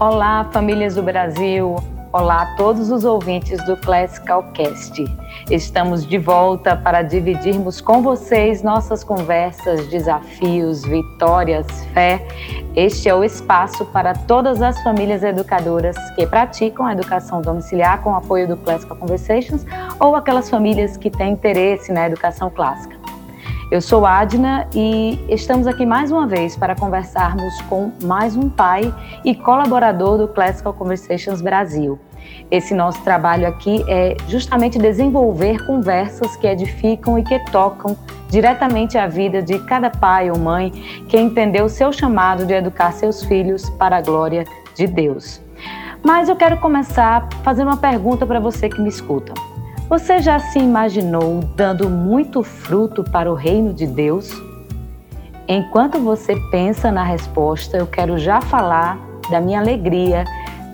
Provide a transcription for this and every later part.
Olá, famílias do Brasil. Olá a todos os ouvintes do Classical Cast. Estamos de volta para dividirmos com vocês nossas conversas, desafios, vitórias, fé. Este é o espaço para todas as famílias educadoras que praticam a educação domiciliar com apoio do Classical Conversations ou aquelas famílias que têm interesse na educação clássica. Eu sou Adna e estamos aqui mais uma vez para conversarmos com mais um pai e colaborador do Classical Conversations Brasil. Esse nosso trabalho aqui é justamente desenvolver conversas que edificam e que tocam diretamente a vida de cada pai ou mãe que entendeu o seu chamado de educar seus filhos para a glória de Deus. Mas eu quero começar fazendo uma pergunta para você que me escuta. Você já se imaginou dando muito fruto para o reino de Deus? Enquanto você pensa na resposta, eu quero já falar da minha alegria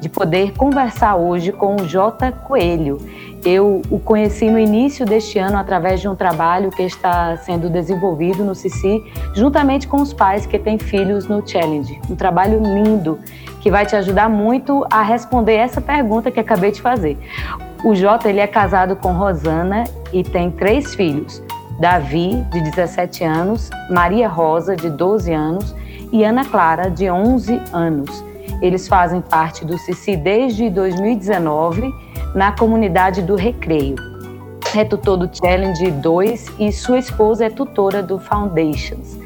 de poder conversar hoje com o J. Coelho. Eu o conheci no início deste ano através de um trabalho que está sendo desenvolvido no CICI, juntamente com os pais que têm filhos no Challenge. Um trabalho lindo que vai te ajudar muito a responder essa pergunta que acabei de fazer. O Jota ele é casado com Rosana e tem três filhos: Davi, de 17 anos, Maria Rosa, de 12 anos e Ana Clara, de 11 anos. Eles fazem parte do CICI desde 2019 na comunidade do Recreio. É tutor do Challenge 2 e sua esposa é tutora do Foundations.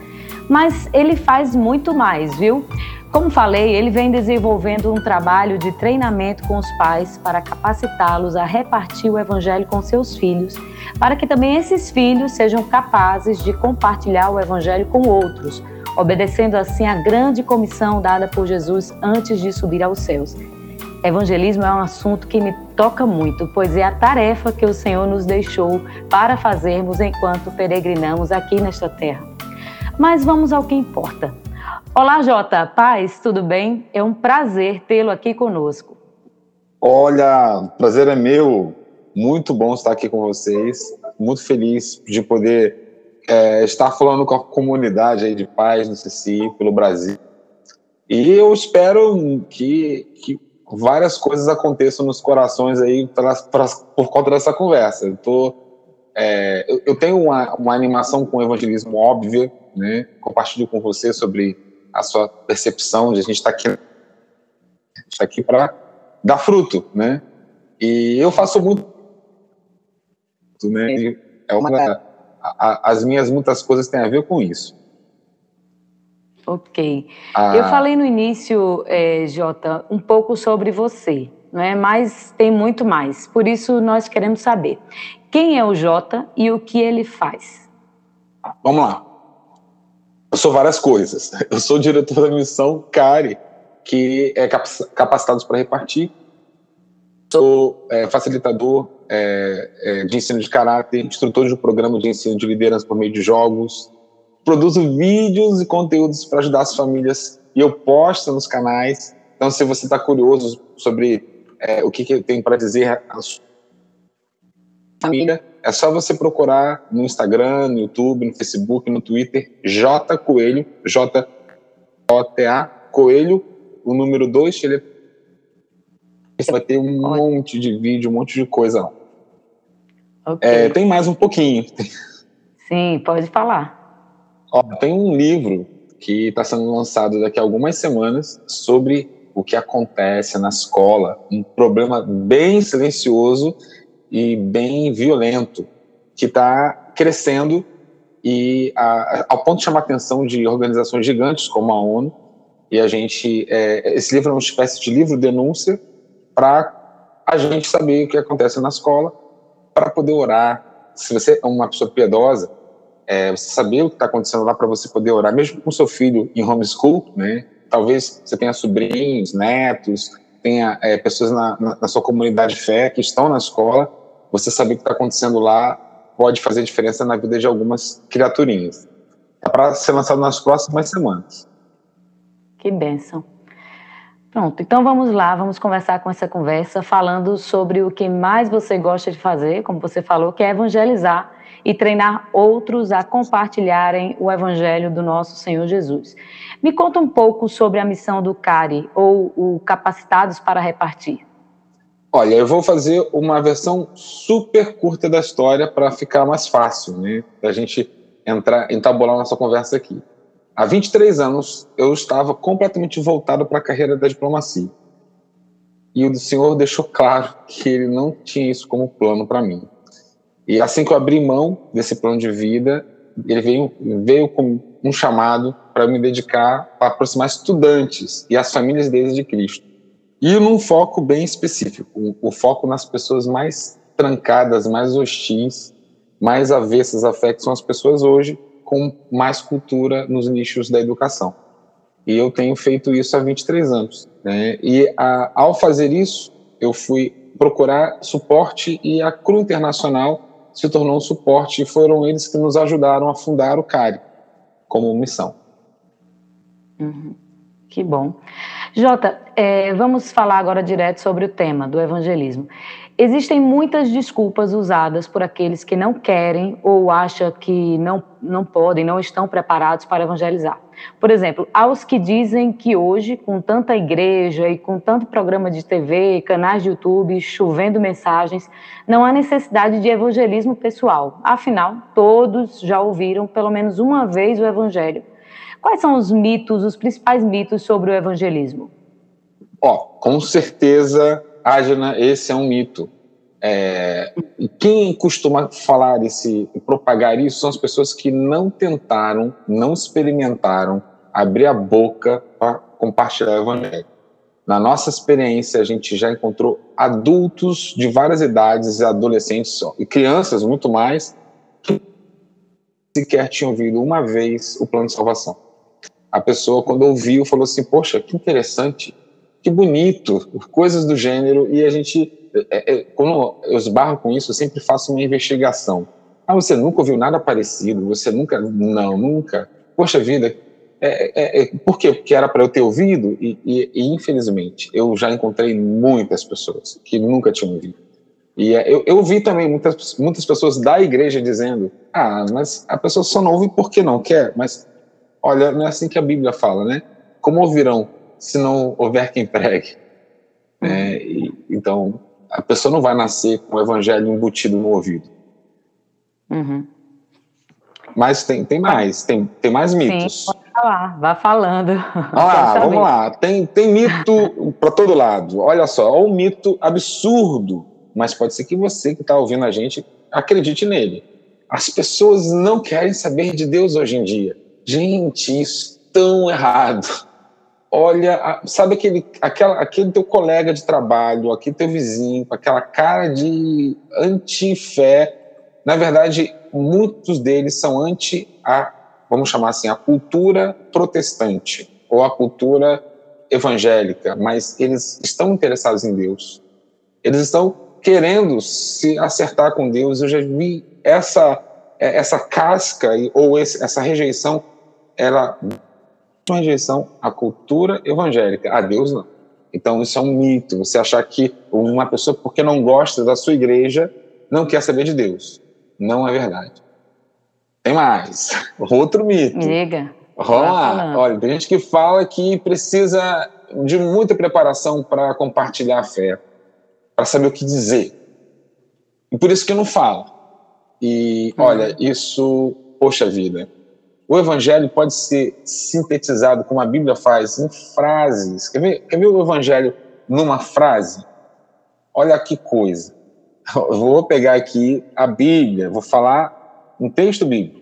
Mas ele faz muito mais, viu? Como falei, ele vem desenvolvendo um trabalho de treinamento com os pais para capacitá-los a repartir o evangelho com seus filhos, para que também esses filhos sejam capazes de compartilhar o evangelho com outros, obedecendo assim a grande comissão dada por Jesus antes de subir aos céus. Evangelismo é um assunto que me toca muito, pois é a tarefa que o Senhor nos deixou para fazermos enquanto peregrinamos aqui nesta terra. Mas vamos ao que importa. Olá, Jota. Paz, tudo bem? É um prazer tê-lo aqui conosco. Olha, prazer é meu. Muito bom estar aqui com vocês. Muito feliz de poder é, estar falando com a comunidade aí de paz no CCI, pelo Brasil. E eu espero que, que várias coisas aconteçam nos corações aí por conta dessa conversa. Eu, tô, é, eu, eu tenho uma, uma animação com o evangelismo óbvia, né? Compartilho com você sobre a sua percepção de a gente estar tá aqui, está aqui para dar fruto, né? E eu faço muito, né? É uma, a, as minhas muitas coisas têm a ver com isso. Ok. Ah, eu falei no início, é, Jota, um pouco sobre você, não é? Mas tem muito mais. Por isso nós queremos saber quem é o Jota e o que ele faz. Vamos lá. Eu sou várias coisas. Eu sou diretor da missão CARE, que é capacitados para repartir. Sou é, facilitador é, é, de ensino de caráter, instrutor de um programa de ensino de liderança por meio de jogos. Produzo vídeos e conteúdos para ajudar as famílias e eu posto nos canais. Então, se você está curioso sobre é, o que, que eu tenho para dizer família, é só você procurar no Instagram, no YouTube, no Facebook, no Twitter, J Coelho, J O T A Coelho, o número 2, ele você vai ter um Olha. monte de vídeo, um monte de coisa lá. Okay. É, tem mais um pouquinho. Sim, pode falar. Ó, tem um livro que está sendo lançado daqui a algumas semanas sobre o que acontece na escola, um problema bem silencioso e bem violento, que está crescendo e a, ao ponto de chamar a atenção de organizações gigantes como a ONU. E a gente, é, esse livro é uma espécie de livro denúncia para a gente saber o que acontece na escola, para poder orar. Se você é uma pessoa piedosa, é, você saber o que está acontecendo lá para você poder orar, mesmo com seu filho em homeschool, né? Talvez você tenha sobrinhos, netos, tenha é, pessoas na, na, na, sua comunidade de fé que estão na escola você saber o que está acontecendo lá pode fazer diferença na vida de algumas criaturinhas. É para ser lançado nas próximas semanas. Que bênção. Pronto, então vamos lá, vamos conversar com essa conversa falando sobre o que mais você gosta de fazer, como você falou, que é evangelizar e treinar outros a compartilharem o Evangelho do nosso Senhor Jesus. Me conta um pouco sobre a missão do CARI, ou o Capacitados para Repartir. Olha, eu vou fazer uma versão super curta da história para ficar mais fácil, né? Da gente entrar, entabular nossa conversa aqui. Há 23 anos, eu estava completamente voltado para a carreira da diplomacia. E o Senhor deixou claro que ele não tinha isso como plano para mim. E assim que eu abri mão desse plano de vida, ele veio, veio com um chamado para me dedicar para aproximar estudantes e as famílias deles de Cristo. E num foco bem específico, o foco nas pessoas mais trancadas, mais hostis, mais avessas à fé, que são as pessoas hoje com mais cultura nos nichos da educação. E eu tenho feito isso há 23 anos. Né? E a, ao fazer isso, eu fui procurar suporte e a CRU Internacional se tornou um suporte e foram eles que nos ajudaram a fundar o CARI como missão. Uhum. Que bom. Jota, é, vamos falar agora direto sobre o tema do evangelismo. Existem muitas desculpas usadas por aqueles que não querem ou acham que não, não podem, não estão preparados para evangelizar. Por exemplo, aos que dizem que hoje, com tanta igreja e com tanto programa de TV, canais de YouTube, chovendo mensagens, não há necessidade de evangelismo pessoal. Afinal, todos já ouviram pelo menos uma vez o evangelho. Quais são os mitos, os principais mitos sobre o evangelismo? Ó, com certeza, Ágina, esse é um mito. É, quem costuma falar esse, propagar isso são as pessoas que não tentaram, não experimentaram abrir a boca para compartilhar o evangelho. Na nossa experiência, a gente já encontrou adultos de várias idades, adolescentes e crianças muito mais, que sequer tinham ouvido uma vez o plano de salvação a pessoa, quando ouviu, falou assim: Poxa, que interessante, que bonito, coisas do gênero. E a gente, é, é, quando eu esbarro com isso, eu sempre faço uma investigação. Ah, você nunca ouviu nada parecido? Você nunca. Não, nunca. Poxa vida, é, é, é por quê? Porque era para eu ter ouvido, e, e, e, infelizmente eu já encontrei muitas pessoas que nunca tinham ouvido. E é, eu, eu vi também muitas, muitas pessoas da igreja dizendo: ah, mas a pessoa só não ouve porque não quer, mas Olha, não é assim que a Bíblia fala, né? Como ouvirão se não houver quem pregue? É, e, então, a pessoa não vai nascer com o evangelho embutido no ouvido. Uhum. Mas tem, tem mais, tem, tem mais mitos. Sim, pode falar, vá falando. Ah, vamos lá. Tem, tem mito para todo lado. Olha só, é um mito absurdo, mas pode ser que você que está ouvindo a gente acredite nele. As pessoas não querem saber de Deus hoje em dia. Gente, isso é tão errado. Olha, sabe aquele, aquela, aquele teu colega de trabalho, aquele teu vizinho, aquela cara de anti-fé. Na verdade, muitos deles são anti a, vamos chamar assim, a cultura protestante ou a cultura evangélica, mas eles estão interessados em Deus. Eles estão querendo se acertar com Deus. Eu já vi essa essa casca ou essa rejeição ela uma rejeição à cultura evangélica, a Deus não. Então isso é um mito, você achar que uma pessoa, porque não gosta da sua igreja, não quer saber de Deus. Não é verdade. Tem mais, outro mito. Diga. Vamos lá. Olha, tem gente que fala que precisa de muita preparação para compartilhar a fé, para saber o que dizer. E por isso que não fala. E uhum. olha, isso, poxa vida, o evangelho pode ser sintetizado, como a Bíblia faz, em frases. Quer ver, quer ver o evangelho numa frase? Olha que coisa. Eu vou pegar aqui a Bíblia, vou falar um texto bíblico.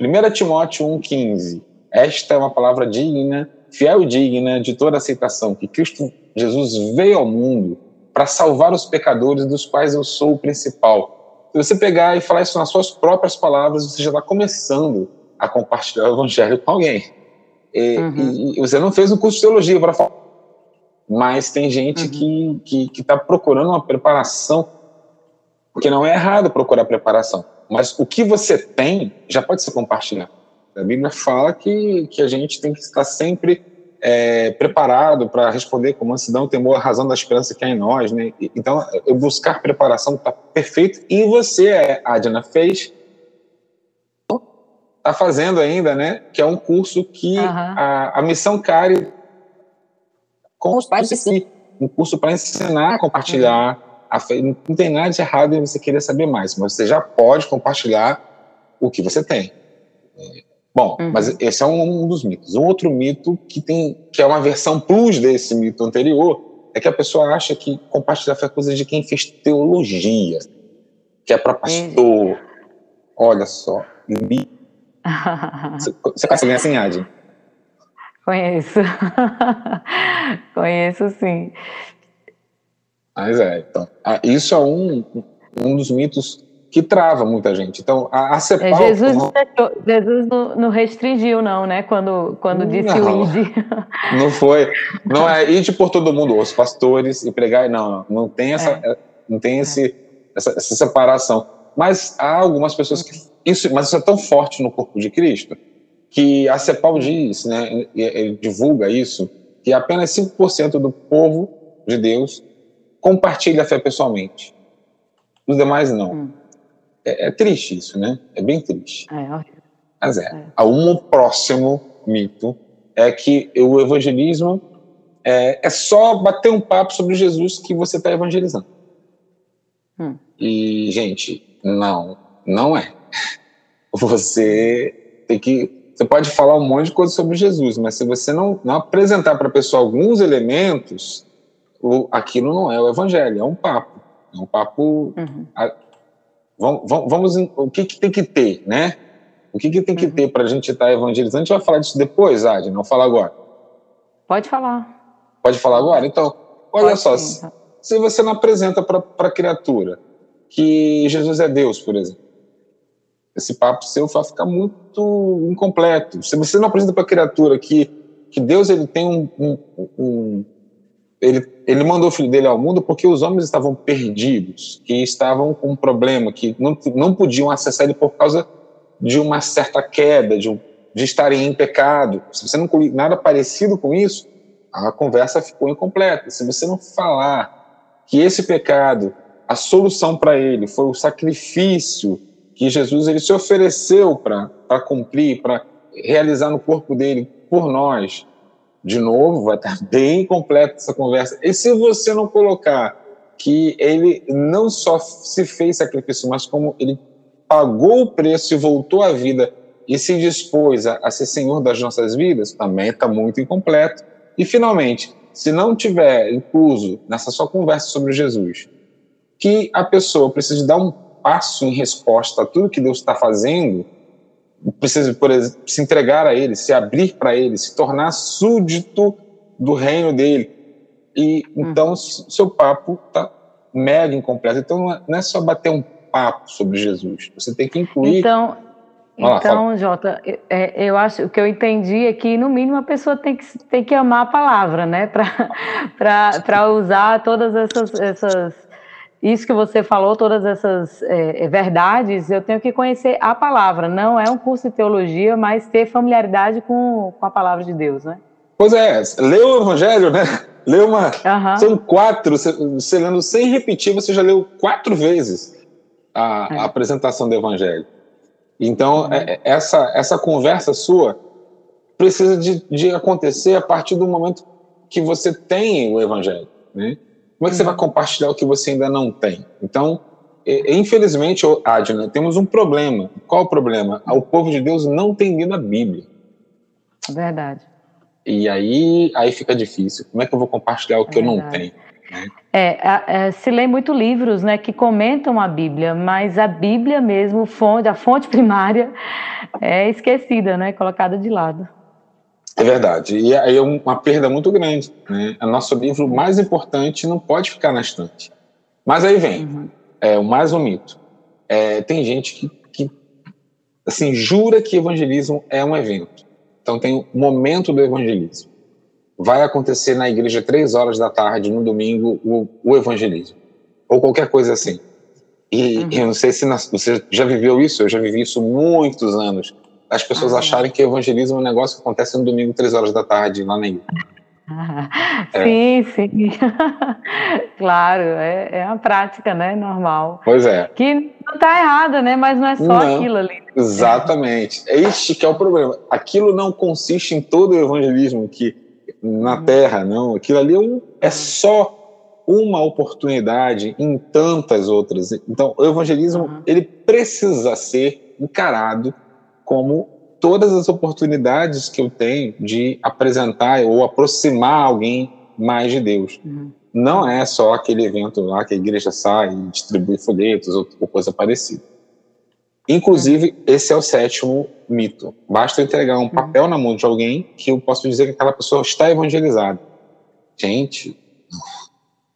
1 Timóteo 1,15. Esta é uma palavra digna, fiel e digna de toda aceitação, que Cristo Jesus veio ao mundo para salvar os pecadores, dos quais eu sou o principal. Se você pegar e falar isso nas suas próprias palavras, você já está começando a compartilhar o evangelho com alguém. E, uhum. e você não fez um curso de teologia para falar, mas tem gente uhum. que está procurando uma preparação, porque não é errado procurar preparação, mas o que você tem já pode ser compartilhado. A Bíblia fala que, que a gente tem que estar sempre é, preparado para responder com mansidão, temor, a razão da esperança que há em nós. Né? Então, eu buscar preparação está perfeito. E você, Adna, fez está fazendo ainda, né? Que é um curso que uhum. a, a Missão Cari com os pais si, um curso para ensinar a compartilhar a fé. Não tem nada de errado em você querer saber mais, mas você já pode compartilhar o que você tem. É, bom, uhum. mas esse é um, um, dos mitos. Um outro mito que tem, que é uma versão plus desse mito anterior, é que a pessoa acha que compartilhar fé é coisa de quem fez teologia, que é para pastor. Olha só, você, você conhece alguém assim, Adi? Conheço. Conheço, sim. Mas é, então, isso é um, um dos mitos que trava muita gente. Então, a, a CEPAL... É, Jesus, não, Jesus não, não, restringiu, não, né? Quando, quando disse não, o id. Não foi. Não é ide por todo mundo, os pastores e pregar. Não, não, tem essa, é. não tem esse, é. essa, essa separação. Mas há algumas pessoas que isso, mas isso é tão forte no corpo de Cristo que a CEPAL diz, né, ele divulga isso, que apenas 5% do povo de Deus compartilha a fé pessoalmente. Os demais não. Hum. É, é, triste isso, né? É bem triste. É horrível. Mas é. é. Um próximo mito é que o evangelismo é, é só bater um papo sobre Jesus que você está evangelizando. Hum. E, gente, não, não é você tem que. Você pode falar um monte de coisa sobre Jesus, mas se você não, não apresentar para a pessoa alguns elementos, o, aquilo não é o evangelho, é um papo. É um papo. Uhum. A, vamos, vamos, o que, que tem que ter, né? O que, que tem que uhum. ter para a gente estar tá evangelizando? A gente vai falar disso depois, Adi, não fala agora. Pode falar. Pode falar agora? Então, olha Pode só, se, se você não apresenta para a criatura que Jesus é Deus, por exemplo, esse papo seu vai ficar muito incompleto. Se você não apresenta para a criatura que, que Deus ele tem um, um, um, ele, ele mandou o filho dele ao mundo porque os homens estavam perdidos, que estavam com um problema, que não, não podiam acessar ele por causa de uma certa queda, de, de estarem em pecado. Se você não nada parecido com isso, a conversa ficou incompleta. Se você não falar que esse pecado, a solução para ele foi o sacrifício que Jesus ele se ofereceu para cumprir, para realizar no corpo dele por nós. De novo, vai estar bem completa essa conversa. E se você não colocar que ele não só se fez sacrifício, mas como ele pagou o preço e voltou à vida e se dispôs a, a ser senhor das nossas vidas, também está muito incompleto. E, finalmente, se não tiver incluso nessa sua conversa sobre Jesus, que a pessoa precisa dar um passo em resposta a tudo que Deus está fazendo, precisa, por exemplo, se entregar a Ele, se abrir para Ele, se tornar súdito do reino dele. E então hum. seu papo está mega incompleto. Então não é, é só bater um papo sobre Jesus. Você tem que incluir. Então, então, fala. Jota, é, eu acho o que eu entendi é que no mínimo a pessoa tem que, tem que amar a palavra, né, para usar todas essas, essas isso que você falou, todas essas é, é, verdades, eu tenho que conhecer a palavra. Não é um curso de teologia, mas ter familiaridade com, com a palavra de Deus, né? Pois é, leu o Evangelho, né? Leu uma. Uhum. São quatro, você, você lendo sem repetir, você já leu quatro vezes a, é. a apresentação do Evangelho. Então, uhum. é, essa, essa conversa sua precisa de, de acontecer a partir do momento que você tem o Evangelho, né? Como é que você vai compartilhar o que você ainda não tem? Então, infelizmente, Adna, temos um problema. Qual o problema? O povo de Deus não tem lido a Bíblia. Verdade. E aí, aí fica difícil. Como é que eu vou compartilhar o que Verdade. eu não tenho? Né? É, é, se lê muito livros né, que comentam a Bíblia, mas a Bíblia mesmo, fonte, a fonte primária, é esquecida, né, colocada de lado. É verdade. E aí é uma perda muito grande. Né? O nosso livro mais importante não pode ficar na estante. Mas aí vem, uhum. é, mais um mito. É, tem gente que, que assim, jura que evangelismo é um evento. Então tem o momento do evangelismo. Vai acontecer na igreja três horas da tarde, no domingo, o, o evangelismo. Ou qualquer coisa assim. E uhum. eu não sei se na, você já viveu isso, eu já vivi isso muitos anos as pessoas ah, acharem que evangelismo é um negócio que acontece no domingo, três horas da tarde, lá na igreja. sim, sim. claro, é, é a prática, né? Normal. Pois é. Que não está errada, né? Mas não é só não, aquilo ali. Exatamente. É este que é o problema. Aquilo não consiste em todo o evangelismo que na uhum. Terra, não. Aquilo ali é, um, é só uma oportunidade em tantas outras. Então, o evangelismo uhum. ele precisa ser encarado como todas as oportunidades que eu tenho de apresentar ou aproximar alguém mais de Deus. Uhum. Não é só aquele evento lá que a igreja sai e distribui folhetos ou, ou coisa parecida. Inclusive, uhum. esse é o sétimo mito. Basta entregar um uhum. papel na mão de alguém que eu posso dizer que aquela pessoa está evangelizada. Gente,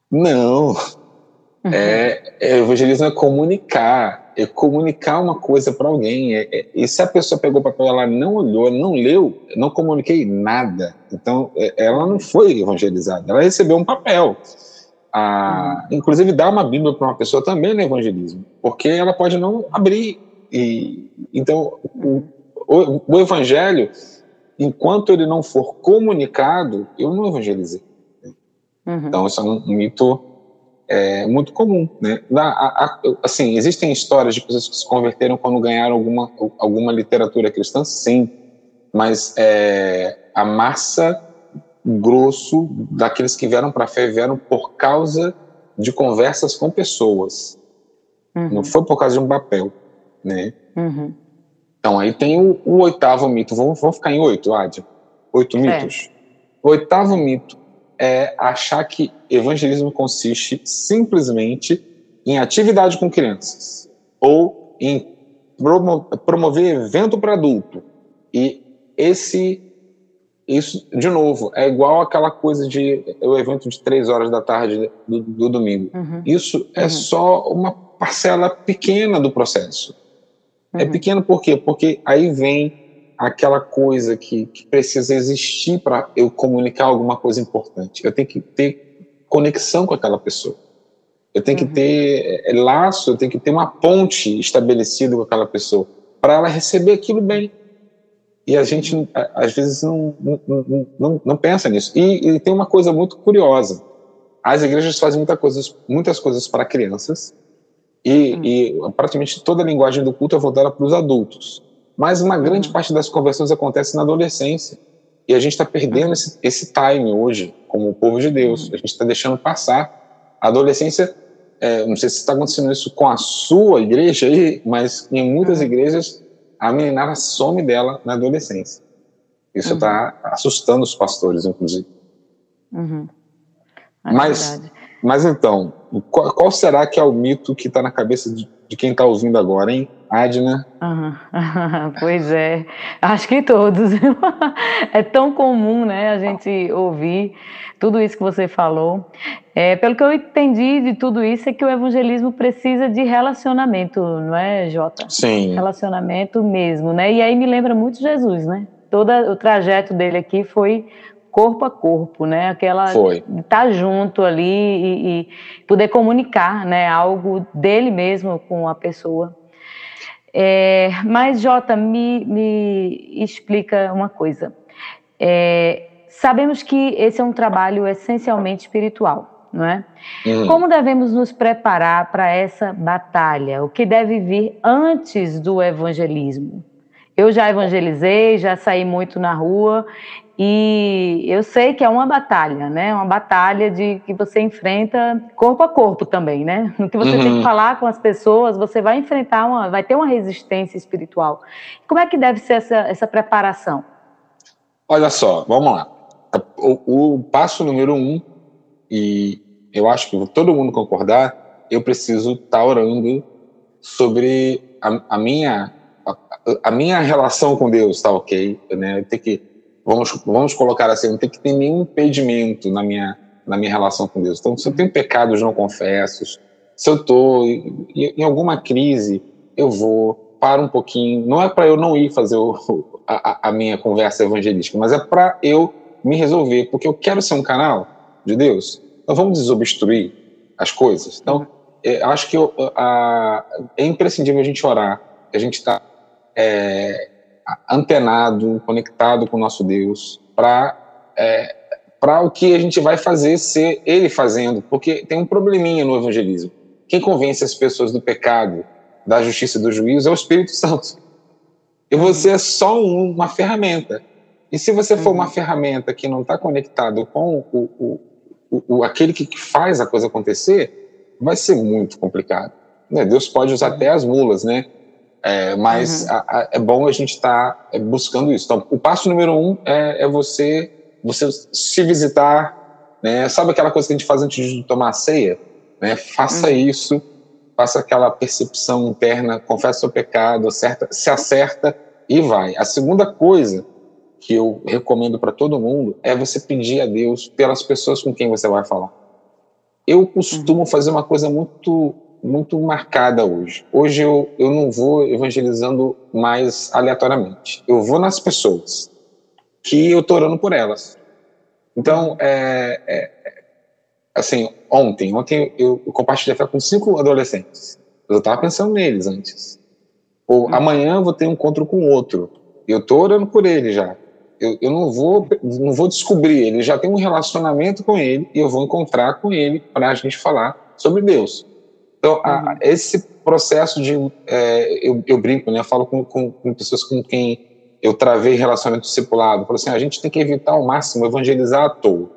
não. Uhum. É, é, evangelismo é comunicar, é comunicar uma coisa para alguém. É, é, e se a pessoa pegou o papel, ela não olhou, não leu, não comuniquei nada. Então, é, ela não foi evangelizada. Ela recebeu um papel. Ah, uhum. Inclusive, dar uma Bíblia para uma pessoa também não é evangelismo, porque ela pode não abrir. E, então, o, o, o evangelho, enquanto ele não for comunicado, eu não evangelizei. Uhum. Então, isso é um mito é, muito comum, né? a, a, assim, existem histórias de pessoas que se converteram quando ganharam alguma, alguma literatura cristã, sim, mas é, a massa grosso daqueles que vieram para a fé vieram por causa de conversas com pessoas, uhum. não foi por causa de um papel, né? Uhum. Então, aí tem o, o, oitavo mito, vamos, vamos ficar em oito, Adia? Oito mitos? O oitavo mito é achar que evangelismo consiste simplesmente em atividade com crianças ou em promover evento para adulto. E esse, isso, de novo, é igual aquela coisa de o evento de três horas da tarde do, do domingo. Uhum. Isso é uhum. só uma parcela pequena do processo. É uhum. É pequeno por quê? Porque aí vem aquela coisa que, que precisa existir para eu comunicar alguma coisa importante. Eu tenho que ter conexão com aquela pessoa. Eu tenho uhum. que ter é, laço, eu tenho que ter uma ponte estabelecida com aquela pessoa para ela receber aquilo bem. E a gente, às vezes, não, não, não, não pensa nisso. E, e, tem uma coisa muito curiosa. As igrejas fazem muita coisas, muitas coisas para crianças e, uhum. e praticamente toda a linguagem do culto é voltada para os adultos. Mas uma grande uhum. parte das conversões acontece na adolescência. E a gente está perdendo esse, esse time hoje, como povo de Deus. Uhum. A gente está deixando passar. A adolescência, é, não sei se está acontecendo isso com a sua igreja aí, mas em muitas uhum. igrejas a meninada some dela na adolescência. Isso está uhum. assustando os pastores, inclusive. Uhum. É mas, mas então, qual, qual, será que é o mito que está na cabeça de, de quem está ouvindo agora, hein? Adna? Uhum. pois é, acho que todos. é tão comum, né, a gente ouvir tudo isso que você falou. É, pelo que eu entendi de tudo isso, é que o evangelismo precisa de relacionamento, não é, Jota? Sim. Relacionamento mesmo, né? E aí me lembra muito Jesus, né? Todo o trajeto dele aqui foi corpo a corpo, né? Aquela Foi. estar tá junto ali e, e, poder comunicar, né? Algo dele mesmo com a pessoa. É, mas, Jota, me, me explica uma coisa. É, sabemos que esse é um trabalho essencialmente espiritual, não é? Uhum. Como devemos nos preparar para essa batalha? O que deve vir antes do evangelismo? Eu já evangelizei, já saí muito na rua e eu sei que é uma batalha, né? Uma batalha de que você enfrenta corpo a corpo também, né? No que você uhum. tem que falar com as pessoas, você vai enfrentar uma, vai ter uma resistência espiritual. Como é que deve ser essa, essa preparação? Olha só, vamos lá. O, o passo número um, e eu acho que todo mundo concordar, eu preciso estar tá orando sobre a, a minha a, a, minha relação com Deus, tá ok? Né? Tem que vamos, vamos colocar assim, não tem que ter nenhum impedimento na minha, na minha relação com Deus. Então, se eu tenho pecados não confessos, se eu estou em, alguma crise, eu vou, para um pouquinho. Não é para eu não ir fazer o, a, a, minha conversa evangelística, mas é para eu me resolver, porque eu quero ser um canal de Deus. Então, vamos desobstruir as coisas. Então, é, acho que eu, a, é imprescindível a gente orar, a gente está é, antenado, conectado com o nosso Deus, para é, para o que a gente vai fazer ser ele fazendo, porque tem um probleminha no evangelismo. Quem convence as pessoas do pecado, da justiça e do juízo é o Espírito Santo. E você é só uma ferramenta. E se você for uma uhum. ferramenta que não está conectado com o, o, o, o, aquele que faz a coisa acontecer, vai ser muito complicado. Né? Deus pode usar até as mulas, né? É, mas uhum. a, a, é bom a gente estar tá é, buscando isso. Então, o passo número um é, é você, você se visitar, né? Sabe aquela coisa que a gente faz antes de tomar a ceia? Né? Faça uhum. isso, faça aquela percepção interna, confessa seu pecado, acerta, se acerta e vai. A segunda coisa que eu recomendo para todo mundo é você pedir a Deus pelas pessoas com quem você vai falar. Eu costumo uhum. fazer uma coisa muito muito marcada hoje. Hoje eu, eu não vou evangelizando mais aleatoriamente. Eu vou nas pessoas que eu estou orando por elas. Então, é, é, assim, ontem, ontem eu, eu compartilhei fé com cinco adolescentes. Eu estava pensando neles antes. Ou hum. amanhã eu vou ter um encontro com outro. Eu estou orando por ele já. Eu, eu não vou não vou descobrir ele. Já tem um relacionamento com ele e eu vou encontrar com ele para a gente falar sobre Deus. Então, a, uhum. esse processo de. É, eu, eu, brinco, né? Eu falo com, com, com, pessoas com quem eu travei relacionamento discipulado. Falo assim: a gente tem que evitar ao máximo evangelizar à toa.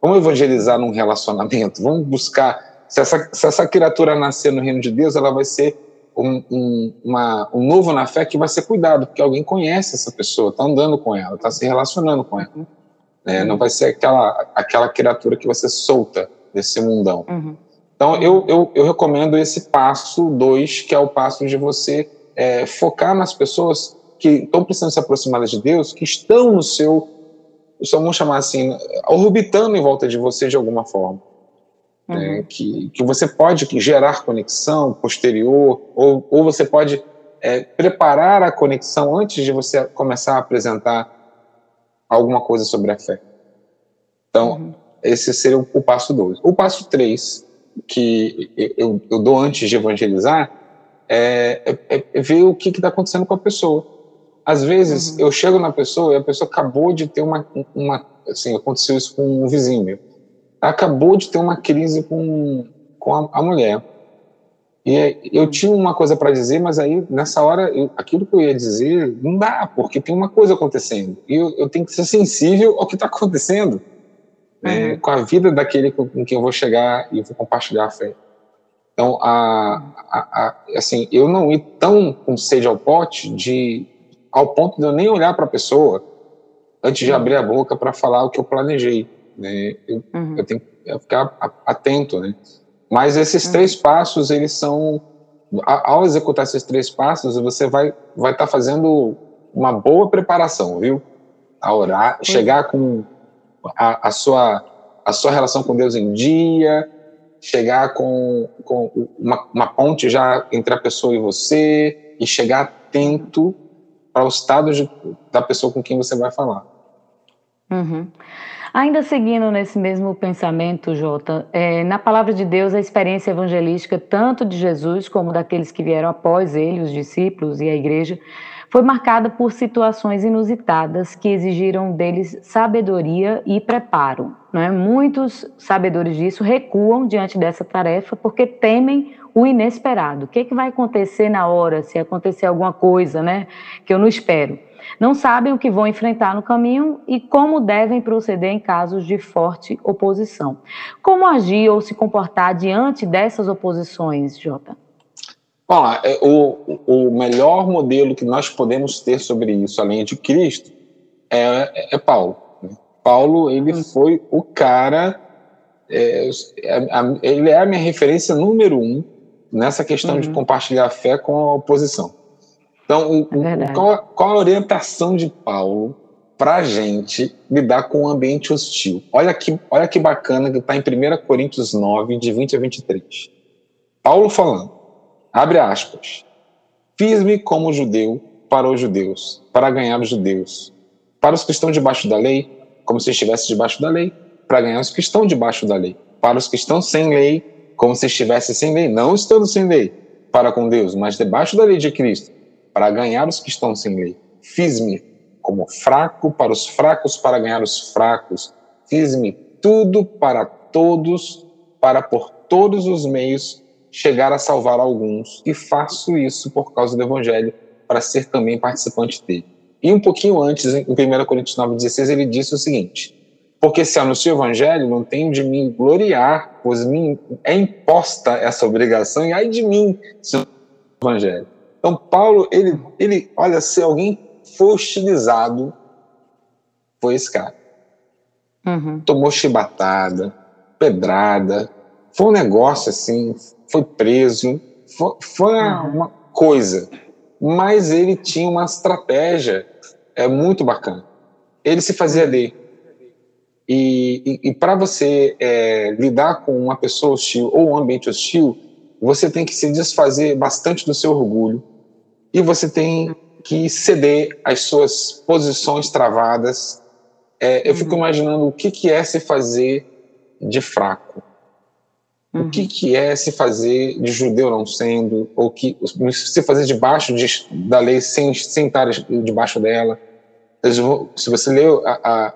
Vamos evangelizar num relacionamento, vamos buscar. Se essa, se essa criatura nascer no reino de Deus, ela vai ser um, um, uma, um novo na fé que vai ser cuidado, porque alguém conhece essa pessoa, está andando com ela, está se relacionando com ela. Né? Não vai ser aquela, aquela criatura que vai ser solta desse mundão. Uhum. Então, eu, eu, eu recomendo esse passo dois, que é o passo de você é, focar nas pessoas que estão precisando se aproximar de Deus, que estão no seu, vamos chamar assim, orbitando em volta de você de alguma forma. Uhum. É, que, que você pode gerar conexão posterior, ou, ou você pode é, preparar a conexão antes de você começar a apresentar alguma coisa sobre a fé. Então, uhum. esse seria o, o passo dois. O passo três que eu, eu dou antes de evangelizar é, é, é ver o que está acontecendo com a pessoa. Às vezes uhum. eu chego na pessoa e a pessoa acabou de ter uma, uma assim, aconteceu isso com um vizinho meu. Acabou de ter uma crise com, com a, a mulher. E eu uhum. tinha uma coisa para dizer, mas aí nessa hora eu, aquilo que eu ia dizer não dá, porque tem uma coisa acontecendo. E eu, eu tenho que ser sensível ao que está acontecendo né, uhum. com a vida daquele com, com, quem eu vou chegar e vou compartilhar a fé. Então, a, a, a, assim, eu não ir tão com sede ao pote de ao ponto de eu nem olhar para a pessoa antes de abrir a boca para falar o que eu planejei. Né? Eu, uhum. eu tenho que ficar atento, né? Mas esses uhum. três passos, eles são ao executar esses três passos, você vai vai estar tá fazendo uma boa preparação, viu? A orar, chegar com a, a, sua, a sua relação com Deus em dia, chegar com, com uma, uma ponte já entre a pessoa e você, e chegar atento para o estado de, da pessoa com quem você vai falar. Uhum. Ainda seguindo nesse mesmo pensamento, Jota, é, na palavra de Deus, a experiência evangelística, tanto de Jesus como daqueles que vieram após ele, os discípulos e a igreja, foi marcada por situações inusitadas que exigiram deles sabedoria e preparo. Né? Muitos sabedores disso recuam diante dessa tarefa porque temem o inesperado. O que, é que vai acontecer na hora, se acontecer alguma coisa né, que eu não espero? Não sabem o que vão enfrentar no caminho e como devem proceder em casos de forte oposição. Como agir ou se comportar diante dessas oposições, Jota? Bom, é, o, o melhor modelo que nós podemos ter sobre isso, além de Cristo, é, é Paulo. Né? Paulo, ele hum. foi o cara, é, é ele é a minha referência número um nessa questão uhum. de compartilhar a fé com a oposição. Então, é qual, qual, a orientação de Paulo para a gente lidar com um ambiente hostil? Olha que, olha que bacana que está em 1 Coríntios 9, de 20 a 23. Paulo falando, Abre aspas. Fiz-me como judeu para os judeus, para ganhar os judeus. Para os que estão debaixo da lei, como se estivesse debaixo da lei, para ganhar os que estão debaixo da lei. Para os que estão sem lei, como se estivesse sem lei, não estando sem lei, para com Deus, mas debaixo da lei de Cristo, para ganhar os que estão sem lei. Fiz-me como fraco para os fracos, para ganhar os fracos. fiz-me tudo para todos, para por todos os meios chegar a salvar alguns, e faço isso por causa do Evangelho, para ser também participante dele. E um pouquinho antes, em 1 Coríntios 9,16, ele disse o seguinte: Porque se anuncio o Evangelho, não tenho de mim gloriar, pois me é imposta essa obrigação, e ai de mim se não o Evangelho. Então, Paulo, ele, ele, olha, se alguém foi hostilizado, foi esse cara. Uhum. Tomou chibatada, pedrada, foi um negócio assim, foi preso, foi, foi uhum. uma coisa. Mas ele tinha uma estratégia é, muito bacana. Ele se fazia uhum. de. E, e, e para você é, lidar com uma pessoa hostil ou um ambiente hostil, você tem que se desfazer bastante do seu orgulho e você tem que ceder às suas posições travadas. É, eu fico uhum. imaginando o que, que é se fazer de fraco. Uhum. O que, que é se fazer de judeu não sendo, ou que se fazer debaixo de, da lei sem, sem estar debaixo dela. Se você leu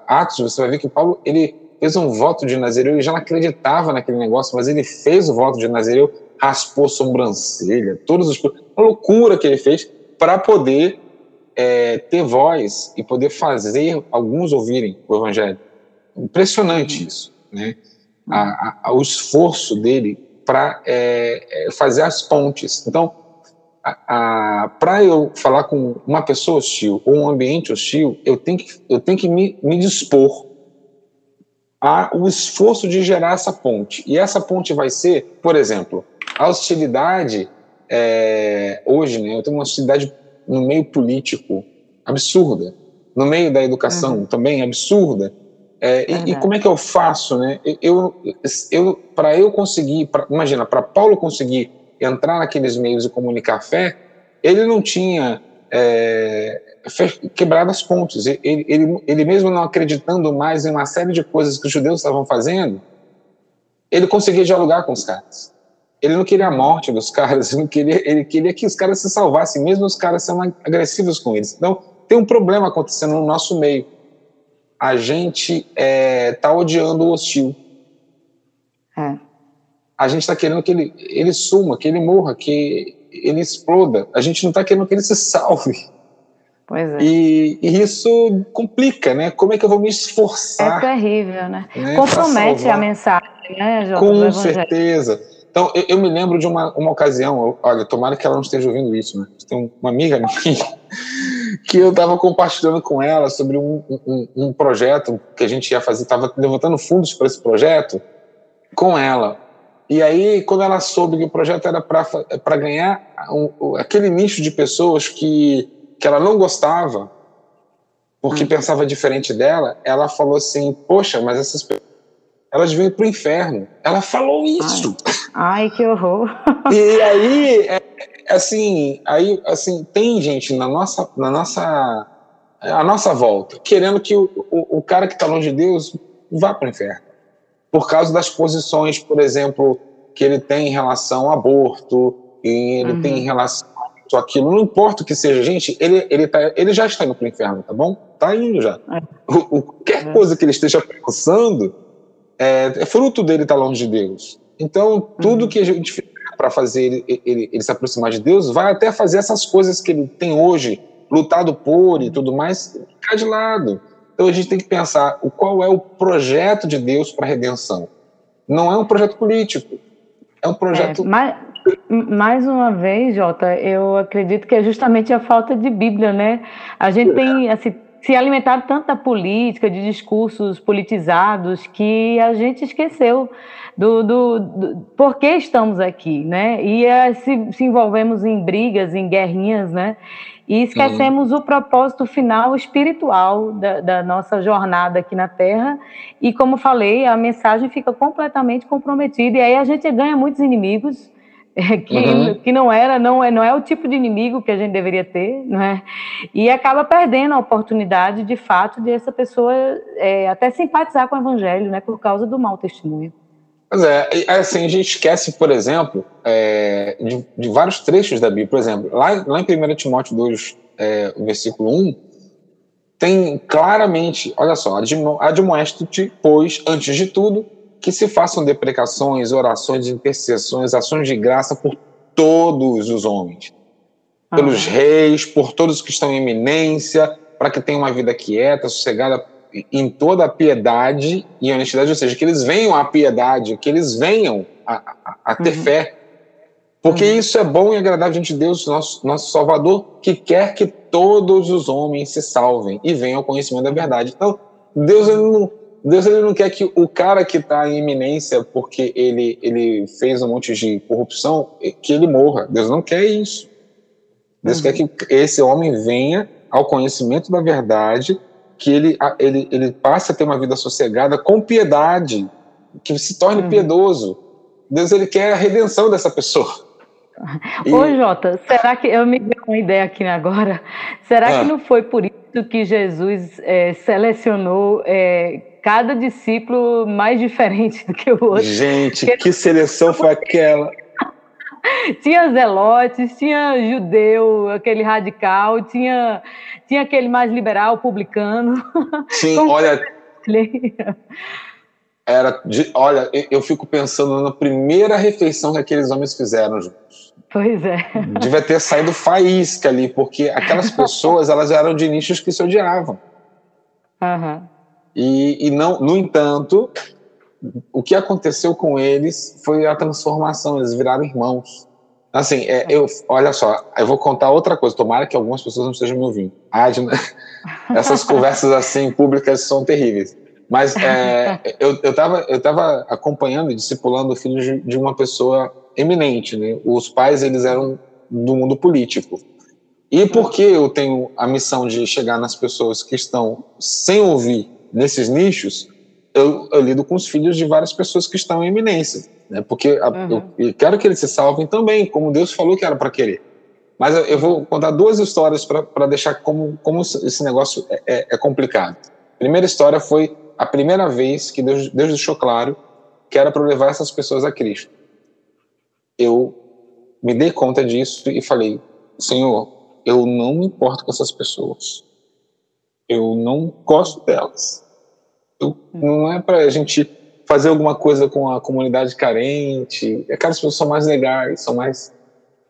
Atos, você vai ver que Paulo ele fez um voto de Nazireu, ele já não acreditava naquele negócio, mas ele fez o voto de Nazireu, raspou sobrancelha, todos os uma loucura que ele fez para poder é, ter voz e poder fazer alguns ouvirem o evangelho. Impressionante uhum. isso, né? A, a, o esforço dele para é, é, fazer as pontes. Então, para eu falar com uma pessoa hostil ou um ambiente hostil, eu tenho que, eu tenho que me, me dispor ao esforço de gerar essa ponte. E essa ponte vai ser, por exemplo, a hostilidade é, hoje, né, eu tenho uma hostilidade no meio político absurda, no meio da educação uhum. também absurda. É, e, e, como é que eu faço, né? Eu, eu para eu conseguir, pra, imagina, para Paulo conseguir entrar naqueles meios e comunicar fé, ele não tinha é, quebrado as pontes. Ele, ele, ele mesmo não acreditando mais em uma série de coisas que os judeus estavam fazendo, ele conseguia dialogar com os caras. Ele não queria a morte dos caras, ele queria, ele queria que os caras se salvassem, mesmo os caras sendo agressivos com eles. Então, tem um problema acontecendo no nosso meio. A gente está é, odiando o hostil. É. A gente está querendo que ele, ele suma, que ele morra, que ele exploda. A gente não está querendo que ele se salve. Pois é. E, e, isso complica, né? Como é que eu vou me esforçar? É terrível, né? né Compromete a mensagem, né, Jota, Com certeza. Então, eu, eu, me lembro de uma, uma ocasião, eu, olha, tomara que ela não esteja ouvindo isso, né? Tem uma amiga minha que eu estava compartilhando com ela sobre um, um, um, projeto que a gente ia fazer, estava levantando fundos para esse projeto com ela. E aí, quando ela soube que o projeto era para ganhar um, aquele nicho de pessoas que, que ela não gostava, porque hum. pensava diferente dela, ela falou assim: Poxa, mas essas pessoas elas vêm para o inferno. Ela falou isso. Ai, Ai que horror. E aí, assim, aí, assim, tem gente na nossa, na nossa, a nossa volta querendo que o, o, o cara que está longe de Deus vá para o inferno, por causa das posições, por exemplo, que ele tem em relação ao aborto, e ele uhum. tem em relação a aquilo, não importa o que seja, gente, ele, ele, tá, ele já está indo para o inferno, tá bom? Tá indo já. É. O, o, qualquer é. coisa que ele esteja pensando é, é fruto dele estar longe de Deus. Então, tudo uhum. que a gente para fazer ele, ele, ele, se aproximar de Deus vai até fazer essas coisas que ele tem hoje, lutado por e tudo mais, ficar de lado. Então, a gente tem que pensar o qual é o projeto de Deus para a redenção. Não é um projeto político, é um projeto. É, mas, mais uma vez, Jota, eu acredito que é justamente a falta de Bíblia, né? A gente tem assim, se alimentado tanto da política, de discursos politizados, que a gente esqueceu do, do, do por que estamos aqui, né? E é, se, se, envolvemos em brigas, em guerrinhas, né? E esquecemos uhum. o propósito final espiritual da, da, nossa jornada aqui na Terra. E como falei, a mensagem fica completamente comprometida. E aí a gente ganha muitos inimigos, que, uhum. que não era, não é, não é o tipo de inimigo que a gente deveria ter, não é? E acaba perdendo a oportunidade, de fato, de essa pessoa é, até simpatizar com o evangelho, né, por causa do mau testemunho. Pois é, assim, a gente esquece, por exemplo, é, de, de, vários trechos da Bíblia. Por exemplo, lá, lá em 1 Timóteo 2, é, versículo 1, tem claramente, olha só, admoesto-te, pois, antes de tudo, que se façam deprecações, orações, intercessões, ações de graça por todos os homens, ah. pelos reis, por todos que estão em eminência, para que tenham uma vida quieta, sossegada, em toda a piedade e honestidade, ou seja, que eles venham à piedade, que eles venham a, a, a ter uhum. fé, porque uhum. isso é bom e agradável diante de Deus, nosso, nosso Salvador, que quer que todos os homens se salvem e venham ao conhecimento da verdade. Então, Deus ele não, Deus ele não quer que o cara que está em iminência porque ele, ele fez um monte de corrupção, que ele morra. Deus não quer isso. Deus uhum. quer que esse homem venha ao conhecimento da verdade, que ele, ele, ele passe a ter uma vida sossegada com piedade, que se torne uhum. piedoso. Deus ele quer a redenção dessa pessoa. Ô, Jota, será que eu me dei uma ideia aqui agora? Será ah. que não foi por isso que Jesus é, selecionou é, cada discípulo mais diferente do que o outro? Gente, Porque que seleção foi aquela? tinha zelotes, tinha judeu, aquele radical, tinha, tinha aquele mais liberal, publicano. Sim, olha. Era de, olha, eu fico pensando na primeira refeição que aqueles homens fizeram juntos. Pois é. Devia ter saído faísca ali, porque aquelas pessoas elas eram de nichos que se odiavam. Uhum. E, e não, no entanto, o que aconteceu com eles foi a transformação, eles viraram irmãos. Assim, é, eu, olha só, eu vou contar outra coisa, tomara que algumas pessoas não estejam me ouvindo. Adna, essas conversas assim públicas são terríveis. Mas é, eu, eu, tava, eu tava acompanhando e discipulando o filho de, de, uma pessoa eminente, né? Os pais, eles eram do mundo político. E porque eu tenho a missão de chegar nas pessoas que estão sem ouvir nesses nichos, eu, eu lido com os filhos de várias pessoas que estão em eminência, né? Porque a, uhum. eu, eu, quero que eles se salvem também, como Deus falou que era para querer. Mas eu, eu, vou contar duas histórias para deixar como, como esse negócio é, é, é complicado. A primeira história foi a primeira vez que Deus, Deus deixou claro que era para levar essas pessoas a Cristo. Eu me dei conta disso e falei: Senhor, eu não me importo com essas pessoas. Eu não gosto delas. Eu, não é para a gente fazer alguma coisa com a comunidade carente. Aquelas pessoas são mais legais, são mais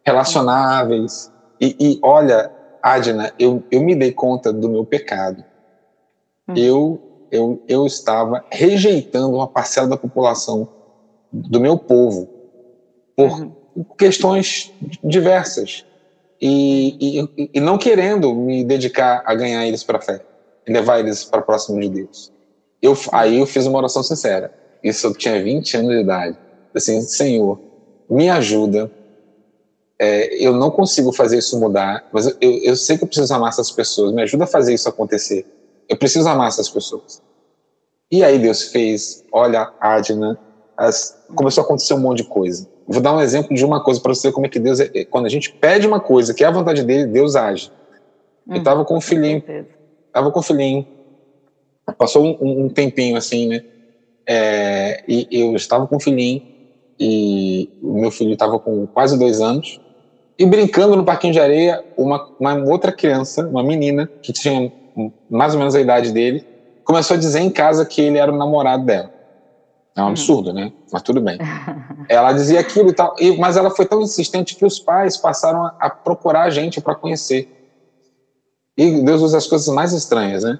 relacionáveis. E, e olha, Adna, eu, eu me dei conta do meu pecado. Hum. Eu eu, eu estava rejeitando uma parcela da população do meu povo por uhum. questões diversas e, e, e, não querendo me dedicar a ganhar eles para a fé levar eles para próximo de Deus. Eu, aí eu fiz uma oração sincera. Isso eu tinha 20 anos de idade. Assim, Senhor, me ajuda. É, eu não consigo fazer isso mudar, mas eu, eu sei que eu preciso amar essas pessoas. Me ajuda a fazer isso acontecer. Eu preciso amar essas pessoas. E aí Deus fez, olha, Adna, as, começou a acontecer um monte de coisa. Vou dar um exemplo de uma coisa para você como é que Deus é, é, quando a gente pede uma coisa que é a vontade dele, Deus age. Hum, eu tava com um filhinho, tava com um filhinho, passou um, um tempinho assim, né? É, e eu estava com um filhinho e o meu filho estava com quase dois anos e brincando no parquinho de areia, uma, uma outra criança, uma menina que tinha mais ou menos a idade dele, começou a dizer em casa que ele era o namorado dela. É um hum. absurdo, né? Mas tudo bem. Ela dizia aquilo e tal, e, mas ela foi tão insistente que os pais passaram a, a procurar a gente para conhecer. E Deus usa as coisas mais estranhas, né?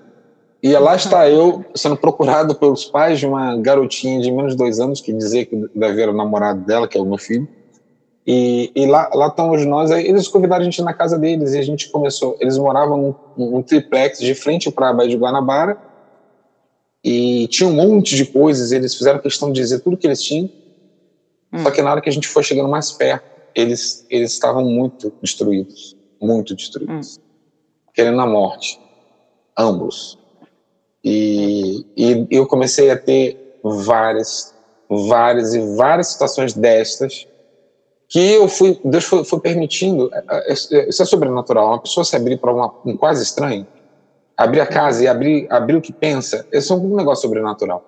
E lá está eu sendo procurado pelos pais de uma garotinha de menos de dois anos que dizia que deve era o namorado dela, que é o meu filho. E, e lá, lá estamos nós, aí eles convidaram a gente na casa deles e a gente começou. Eles moravam num, num triplex de frente para a Baía de Guanabara e tinha um monte de coisas. Eles fizeram questão de dizer tudo que eles tinham. Hum. Só que na hora que a gente foi chegando mais perto, eles, eles estavam muito destruídos muito destruídos hum. querendo a morte. Ambos. E, e eu comecei a ter várias, várias e várias situações destas que eu fui, Deus foi, foi permitindo, é, é, é, isso é sobrenatural, uma pessoa se abrir para um quase estranho, abrir a casa e abrir, abrir o que pensa, isso é um negócio sobrenatural.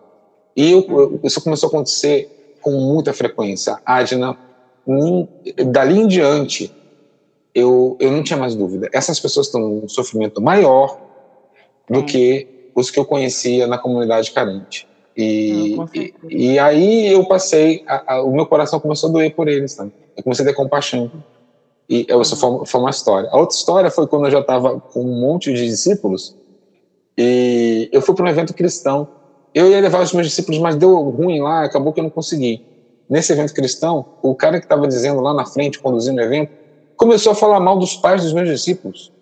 E eu, isso começou a acontecer com muita frequência. A Adna, dali em diante, eu, eu não tinha mais dúvida. Essas pessoas estão num sofrimento maior, do que os que eu conhecia na comunidade carente. E, e, e, aí eu passei, a, a, o meu coração começou a doer por eles, sabe? Eu comecei a ter compaixão. E essa foi, foi uma história. A outra história foi quando eu já estava com um monte de discípulos e eu fui para um evento cristão. Eu ia levar os meus discípulos, mas deu ruim lá, acabou que eu não consegui. Nesse evento cristão, o cara que estava dizendo lá na frente, conduzindo o evento, começou a falar mal dos pais dos meus discípulos.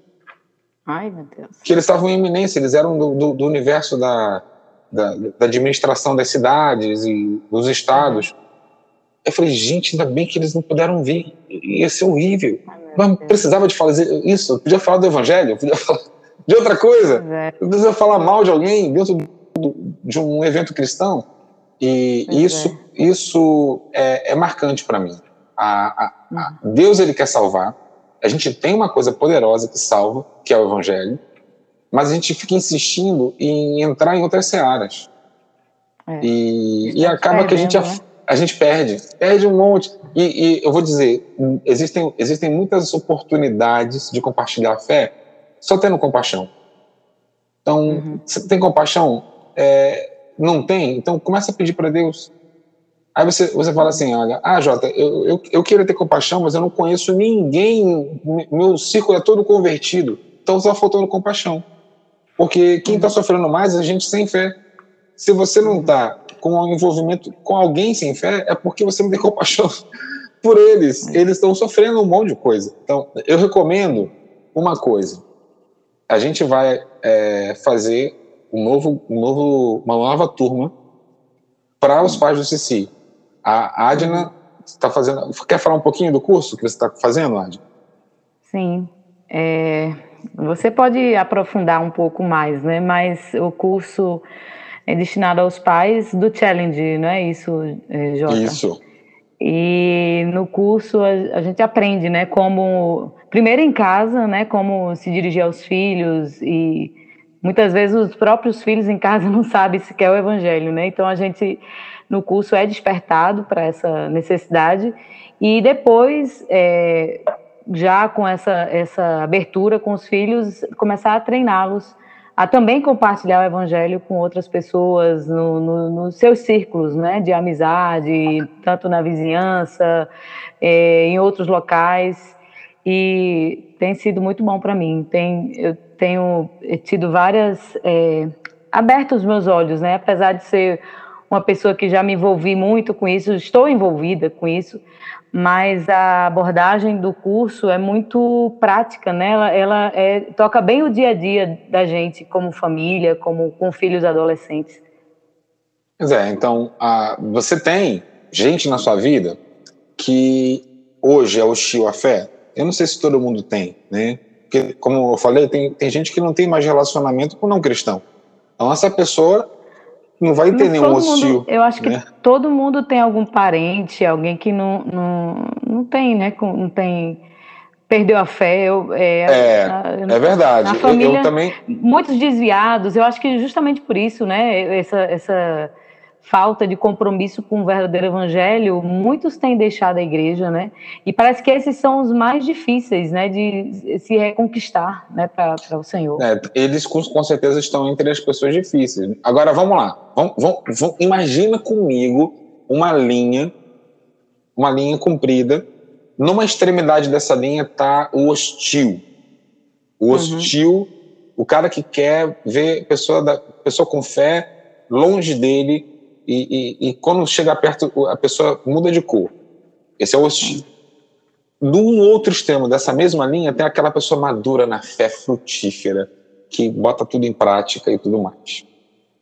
Ai, meu Deus. Que eles estavam em eminência, eles eram do, do, do universo da, da, da, administração das cidades e dos estados. Uhum. Eu falei, gente, ainda bem que eles não puderam vir. Ia ser horrível. Ai, Mas precisava de falar isso. Eu podia falar do evangelho, podia falar de outra coisa. É. Eu precisava falar mal de alguém dentro de um evento cristão. E isso, é. isso é, é marcante para mim. A, a, a, uhum. Deus ele quer salvar. A gente tem uma coisa poderosa que salva, que é o evangelho. Mas a gente fica insistindo em entrar em outras searas. É. E, e acaba que a gente né? a gente perde, perde um monte. E, e, eu vou dizer, existem, existem muitas oportunidades de compartilhar a fé só tendo compaixão. Então, uhum. você tem compaixão? É, não tem? Então, começa a pedir para Deus. Aí você, você fala assim, olha, ah, Jota, eu, eu, eu queria ter compaixão, mas eu não conheço ninguém, meu círculo é todo convertido. Então, está faltando compaixão. Porque quem está uhum. sofrendo mais é a gente sem fé. Se você não está com um envolvimento com alguém sem fé, é porque você não tem compaixão por eles. Eles estão sofrendo um monte de coisa. Então, eu recomendo uma coisa. A gente vai é, fazer um novo, um novo, uma nova turma para os pais do Cici. A Adna está fazendo. Quer falar um pouquinho do curso que você está fazendo, Adna? Sim. É, você pode aprofundar um pouco mais, né? Mas o curso é destinado aos pais do Challenge, não é isso, é, Jota? Isso. E no curso a, a, gente aprende, né, como primeiro em casa, né, como se dirigir aos filhos e muitas vezes os próprios filhos em casa não sabem se quer o evangelho, né? Então a gente no curso é despertado para essa necessidade e depois é, já com essa essa abertura com os filhos começar a treiná-los a também compartilhar o evangelho com outras pessoas no, no, nos seus círculos, né, de amizade, tanto na vizinhança, é, em outros locais, e tem sido muito bom para mim. Tem, eu tenho tido várias é, aberto os meus olhos, né, apesar de ser uma pessoa que já me envolvi muito com isso, estou envolvida com isso, mas a abordagem do curso é muito prática, né? Ela, ela é, toca bem o dia a dia da gente como família, como com filhos adolescentes. Pois é, então a, você tem gente na sua vida que hoje é hostil à fé? Eu não sei se todo mundo tem, né? Porque, como eu falei, tem, tem gente que não tem mais relacionamento com não cristão. Então essa pessoa não vai ter nenhum hostil. Mundo, eu acho que né? todo mundo tem algum parente, alguém que não, não, não tem, né? Não tem. Perdeu a fé. Eu, é, é, a, é verdade. Na família, eu, eu também. Muitos desviados. Eu acho que justamente por isso, né? Essa, essa falta de compromisso com o verdadeiro evangelho, muitos têm deixado a igreja, né? E parece que esses são os mais difíceis, né, de se reconquistar, né, para o Senhor. É, eles com, com, certeza estão entre as pessoas difíceis. Agora vamos lá, vamos, vamos, vamos, imagina comigo uma linha, uma linha comprida. Numa extremidade dessa linha está o hostil, o uhum. hostil, uhum. o cara que quer ver pessoa da pessoa com fé longe dele e, e, e, quando chega perto, a pessoa muda de cor. Esse é o. Do outro extremo dessa mesma linha, tem aquela pessoa madura na fé frutífera, que bota tudo em prática e tudo mais.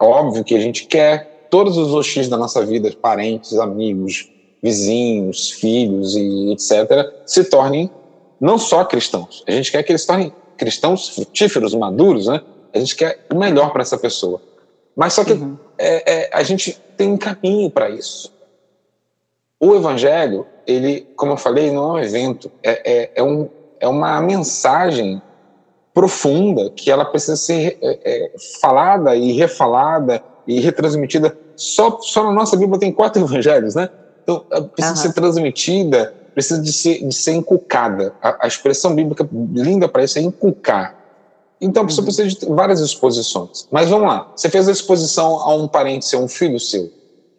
Óbvio que a gente quer todos os hostis da nossa vida, parentes, amigos, vizinhos, filhos e etc., se tornem não só cristãos. A gente quer que eles se tornem cristãos frutíferos, maduros, né? A gente quer o melhor para essa pessoa. Mas só que uhum. é, é, a gente tem um caminho para isso. O evangelho, ele, como eu falei, não é um evento, é, é, é, um, é uma mensagem profunda que ela precisa ser é, é, falada e refalada e retransmitida. Só, só na nossa Bíblia tem quatro evangelhos, né? Então, precisa uhum. ser transmitida, precisa de ser, de ser inculcada. A, a expressão bíblica linda para isso é inculcar. Então pessoa uhum. precisa de várias exposições. Mas vamos lá, você fez a exposição a um parente seu, um filho seu,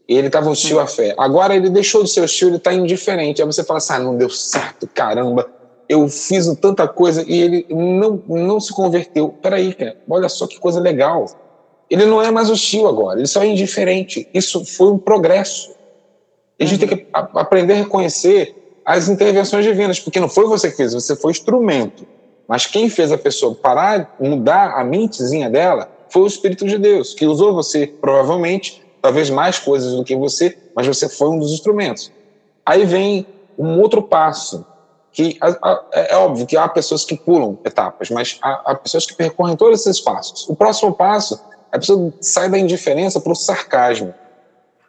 e ele estava hostil uhum. à fé. Agora ele deixou de ser hostil, ele está indiferente. Aí você fala assim: ah, não deu certo, caramba, eu fiz tanta coisa e ele não, não se converteu. Peraí, cara, olha só que coisa legal. Ele não é mais hostil agora, ele só é indiferente. Isso foi um progresso. A gente uhum. tem que aprender a reconhecer as intervenções divinas, porque não foi você que fez, você foi instrumento. Mas quem fez a pessoa parar, mudar a mentezinha dela, foi o Espírito de Deus, que usou você, provavelmente, talvez mais coisas do que você, mas você foi um dos instrumentos. Aí vem um outro passo, que é óbvio que há pessoas que pulam etapas, mas há, há pessoas que percorrem todos esses passos. O próximo passo, a pessoa sai da indiferença para o sarcasmo.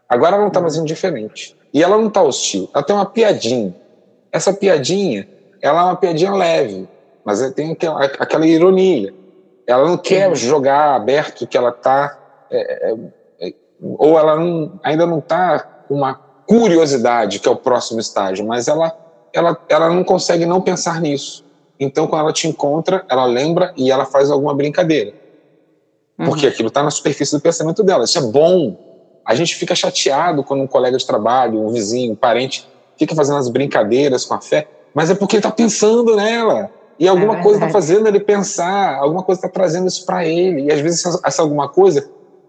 Agora ela não está mais indiferente. E ela não está hostil, ela tem uma piadinha. Essa piadinha, ela é uma piadinha leve, mas tem aquela, aquela ironia. Ela não quer uhum. jogar aberto que ela está. É, é, é, ou ela não, ainda não está com uma curiosidade, que é o próximo estágio, mas ela, ela, ela não consegue não pensar nisso. Então, quando ela te encontra, ela lembra e ela faz alguma brincadeira. Porque uhum. aquilo está na superfície do pensamento dela. Isso é bom. A gente fica chateado quando um colega de trabalho, um vizinho, um parente, fica fazendo as brincadeiras com a fé, mas é porque ele está pensando nela. E alguma é coisa está fazendo ele pensar, alguma coisa está trazendo isso para ele. E às vezes essa, alguma coisa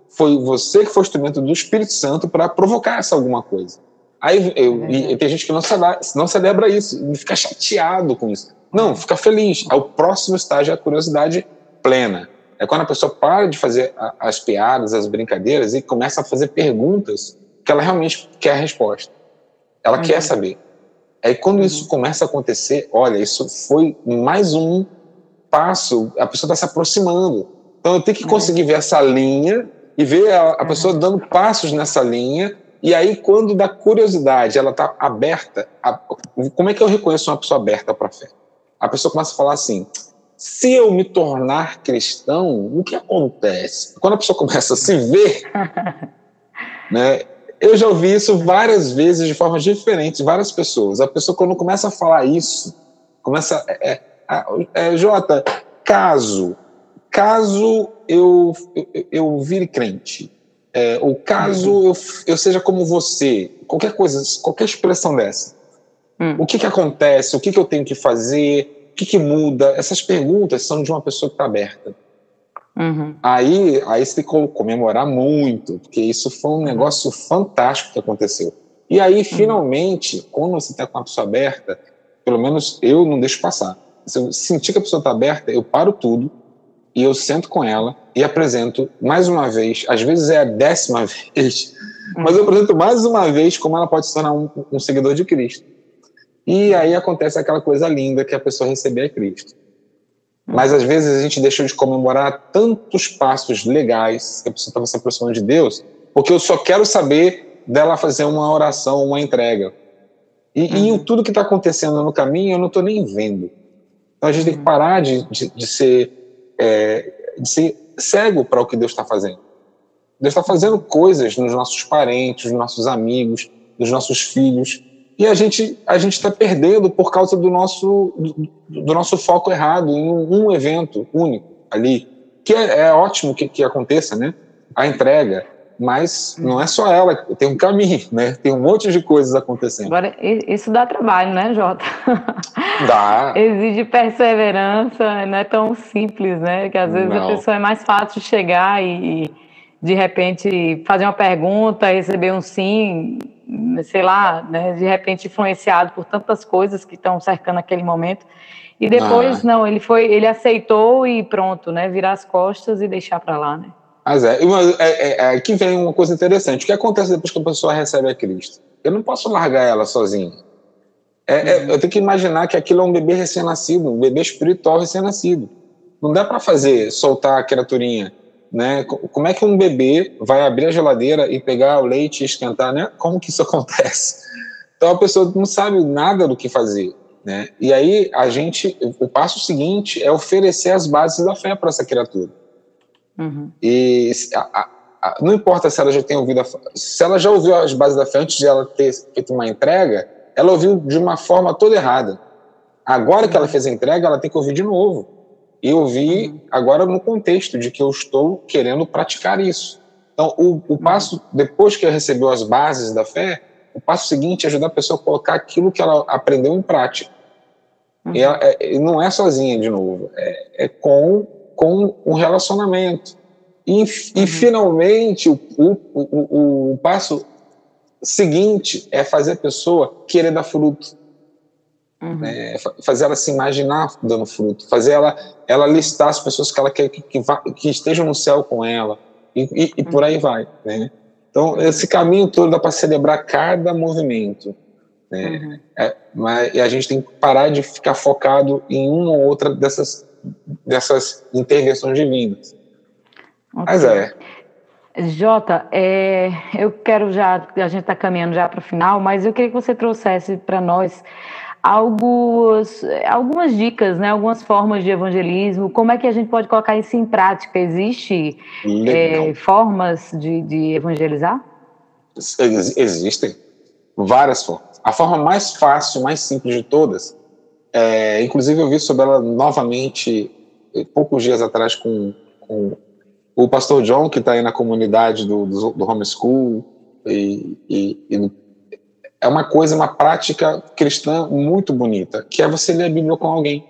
foi você que foi o instrumento do Espírito Santo para provocar essa alguma coisa. Aí eu, e, tem gente que não celebra, não celebra isso, fica chateado com isso. Não, fica feliz. É o próximo estágio é a curiosidade plena. É quando a pessoa para de fazer as piadas, as brincadeiras e começa a fazer perguntas que ela realmente quer a resposta. Ela uhum. quer saber. Aí quando uhum. isso começa a acontecer, olha, isso foi mais um passo, a pessoa está se aproximando. Então eu tenho que uhum. conseguir ver essa linha e ver a, a pessoa dando passos nessa linha. E aí, quando da curiosidade ela está aberta, a, como é que eu reconheço uma pessoa aberta para a fé? A pessoa começa a falar assim: se eu me tornar cristão, o que acontece? Quando a pessoa começa a se ver, né, eu já ouvi isso várias vezes de formas diferentes, várias pessoas. A pessoa, quando começa a falar isso, começa. É, é, é, Jota, caso, caso eu, eu, eu vire crente, é, ou caso uhum. eu, eu seja como você, qualquer coisa, qualquer expressão dessa, uhum. o que, que acontece, o que, que eu tenho que fazer, o que, que muda? Essas perguntas são de uma pessoa que está aberta. Uhum. Aí, aí você tem que comemorar muito, porque isso foi um negócio fantástico que aconteceu. E aí, uhum. finalmente, quando você está com a pessoa aberta, pelo menos eu não deixo passar. Se eu sentir que a pessoa está aberta, eu paro tudo e eu sento com ela e apresento mais uma vez, às vezes é a décima vez, mas eu apresento mais uma vez como ela pode se tornar um, um seguidor de Cristo. E aí acontece aquela coisa linda que a pessoa receber a Cristo. Mas às vezes a gente deixou de comemorar tantos passos legais que a pessoa estava se aproximando de Deus, porque eu só quero saber dela fazer uma oração, uma entrega. E, uhum. e tudo que está acontecendo no caminho eu não estou nem vendo. Então a gente tem que parar de, de, de ser, é, de ser cego para o que Deus está fazendo. Deus está fazendo coisas nos nossos parentes, nos nossos amigos, nos nossos filhos, e a gente a gente está perdendo por causa do nosso do, do, nosso foco errado em um, evento único ali que é, é ótimo que, que aconteça né? A entrega. Mas não é só ela tem um caminho né? Tem um monte de coisas acontecendo. Agora isso dá trabalho né Jota? Dá. Exige perseverança não é tão simples né? Que às vezes não. a pessoa é mais fácil chegar e de repente fazer uma pergunta receber um sim sei lá, né, de repente influenciado por tantas coisas que estão cercando aquele momento. E depois, ah. não, ele foi, ele aceitou e pronto, né, virar as costas e deixar para lá, né. Mas é, é, é, é, aqui vem uma coisa interessante. O que acontece depois que a pessoa recebe a Cristo? Eu não posso largar ela sozinha. É, é uhum. eu tenho que imaginar que aquilo é um bebê recém-nascido, um bebê espiritual recém-nascido. Não dá para fazer, soltar a criaturinha né? Como é que um bebê vai abrir a geladeira e pegar o leite e esquentar, né? Como que isso acontece? Então a pessoa não sabe nada do que fazer, né? E aí a gente, o passo seguinte é oferecer as bases da fé para essa criatura. Uhum. E a, a, não importa se ela já tem ouvido, a, se ela já ouviu as bases da fé antes de ela ter feito uma entrega, ela ouviu de uma forma toda errada. Agora que ela fez a entrega, ela tem que ouvir de novo. E eu vi uhum. agora no contexto de que eu estou querendo praticar isso. Então, o, o passo, depois que recebeu as bases da fé, o passo seguinte é ajudar a pessoa a colocar aquilo que ela aprendeu em prática. Uhum. E ela, é, não é sozinha, de novo, é, é com, com um relacionamento. E, uhum. e finalmente, o, o, o, o, passo seguinte é fazer a pessoa querer dar fruto. Uhum. Né? fazer ela se imaginar dando fruto. Fazer ela, ela listar as pessoas que ela quer que, que, que estejam no céu com ela. E, e, e por aí vai. Né? Então, esse caminho todo dá para celebrar cada movimento. Né? Uhum. É, mas, e a gente tem que parar de ficar focado em uma ou outra dessas, dessas intervenções divinas. Okay. Mas é. Jota, é, eu quero já, a gente está caminhando já para o final, mas eu queria que você trouxesse para nós algumas, algumas dicas, né, algumas formas de evangelismo, como é que a gente pode colocar isso em prática? Existe é, formas de, de evangelizar? Existem várias formas. A forma mais fácil, mais simples de todas, é, inclusive eu vi sobre ela novamente poucos dias atrás com, com o pastor John, que está aí na comunidade do, do, do homeschool, e, e, e, é uma coisa, uma prática cristã muito bonita, que é você ler a Bíblia com alguém.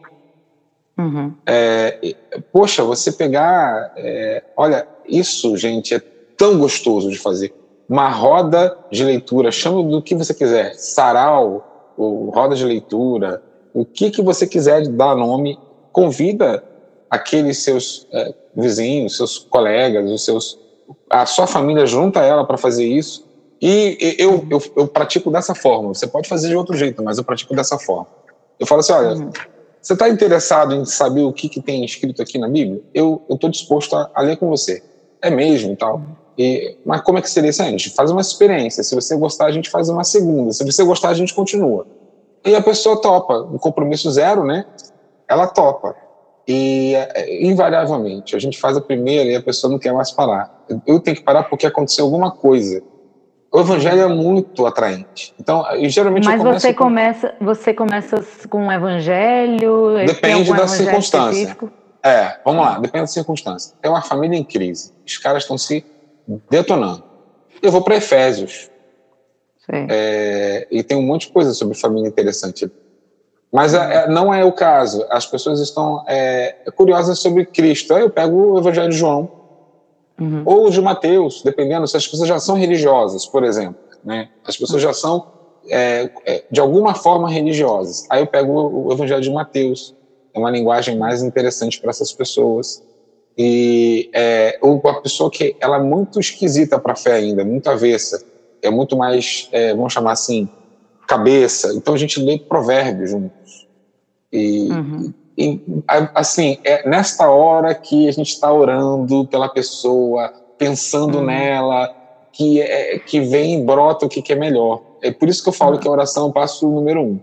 Uhum. É, poxa, você pegar. É, olha, isso, gente, é tão gostoso de fazer. Uma roda de leitura, chama do que você quiser, sarau, ou roda de leitura, o que, que você quiser dar nome, convida aqueles seus é, vizinhos, seus colegas, os seus, a sua família junta ela para fazer isso. E eu, eu, eu, pratico dessa forma. Você pode fazer de outro jeito, mas eu pratico dessa forma. Eu falo assim, olha, uhum. você está interessado em saber o que, que tem escrito aqui na Bíblia? Eu estou disposto a, a, ler com você. É mesmo e tal. E, mas como é que seria isso? A gente faz uma experiência. Se você gostar, a gente faz uma segunda. Se você gostar, a gente continua. E a pessoa topa. Um compromisso zero, né? Ela topa. E, é, invariavelmente, a gente faz a primeira e a pessoa não quer mais parar. Eu tenho que parar porque aconteceu alguma coisa. O evangelho é muito atraente. Então, geralmente Mas você com... começa, você começa com o evangelho? Depende da circunstância. Específico? É, vamos lá, depende da circunstância. É uma família em crise. Os caras estão se detonando. Eu vou para Efésios. É, e tem um monte de coisa sobre família interessante. Mas é, não é o caso. As pessoas estão é, curiosas sobre Cristo. Aí eu pego o Evangelho de João, uhum. ou de Mateus, dependendo se as pessoas já são religiosas, por exemplo. Né? As pessoas já são, é, é, de alguma forma, religiosas. Aí eu pego o, o Evangelho de Mateus. É uma linguagem mais interessante para essas pessoas. E é, uma pessoa que ela é muito esquisita para a fé ainda, muito avessa, é muito mais, é, vamos chamar assim, cabeça. Então a gente lê provérbios juntos. E, uhum. E assim, é nesta hora que a gente está orando pela pessoa, pensando uhum. nela, que, é, que vem e brota o que, que é melhor. É por isso que eu falo uhum. que a oração é o passo número um.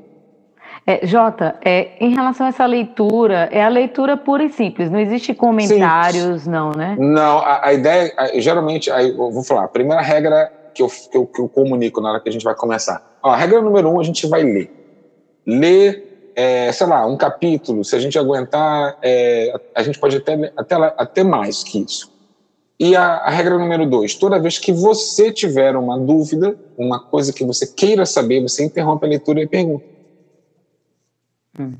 É, Jota, é, em relação a essa leitura, é a leitura pura e simples, não existe comentários, Sim. não, né? Não, a, a ideia, a, geralmente, a, vou falar, a primeira regra que eu, que eu, que eu comunico na hora que a gente vai começar Ó, a regra número um, a gente vai ler. Ler, é, sei lá, um capítulo, se a gente aguentar, é, a gente pode até, até, até mais que isso. E a, a, regra número dois, toda vez que você tiver uma dúvida, uma coisa que você queira saber, você interrompe a leitura e pergunta. Hum.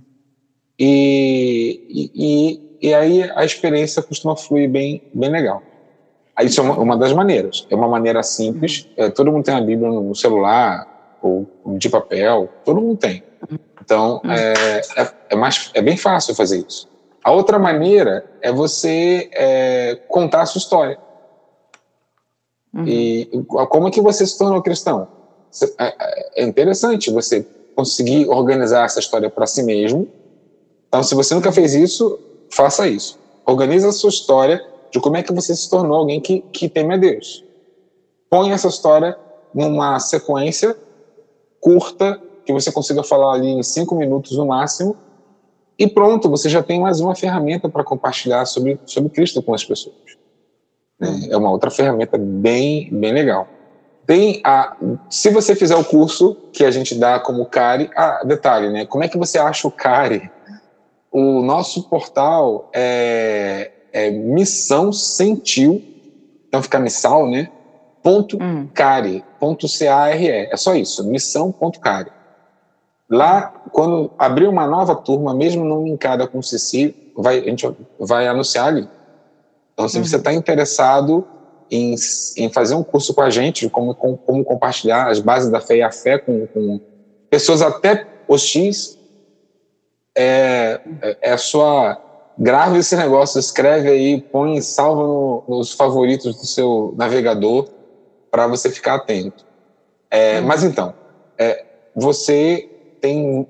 E, e, e, aí a experiência costuma fluir bem, bem legal. Isso é uma, uma das maneiras. É uma maneira simples. Hum. É, todo mundo tem a Bíblia no celular, ou de papel, todo mundo tem. Então, hum. é, é, é, mais, é bem fácil fazer isso. A outra maneira é você é, contar a sua história. Uhum. E como é que você se tornou cristão? É, é interessante você conseguir organizar essa história para si mesmo. Então, se você nunca fez isso, faça isso. Organize a sua história de como é que você se tornou alguém que, que teme a Deus. Põe essa história numa sequência curta, que você consiga falar ali em cinco minutos no máximo, e pronto, você já tem mais uma ferramenta para compartilhar sobre, sobre Cristo com as pessoas. É, é uma outra ferramenta bem, bem legal. Tem a, se você fizer o curso que a gente dá como CARI, ah, detalhe, né? Como é que você acha o CARI? o nosso portal é, é missão sentiu, então fica missal, né? Ponto hum. care, ponto C-A-R-E, é só isso, missão ponto care. Lá, quando abrir uma nova turma, mesmo não linkada com o CC, vai, a gente vai anunciar ali. Então, se uhum. você está interessado em, em, fazer um curso com a gente, como, como, como compartilhar as bases da fé e a fé com, com pessoas até hostis, é, é, é sua. Grave esse negócio, escreve aí, põe, salva no, nos favoritos do seu navegador para você ficar atento. É, uhum. Mas então, é, você tem.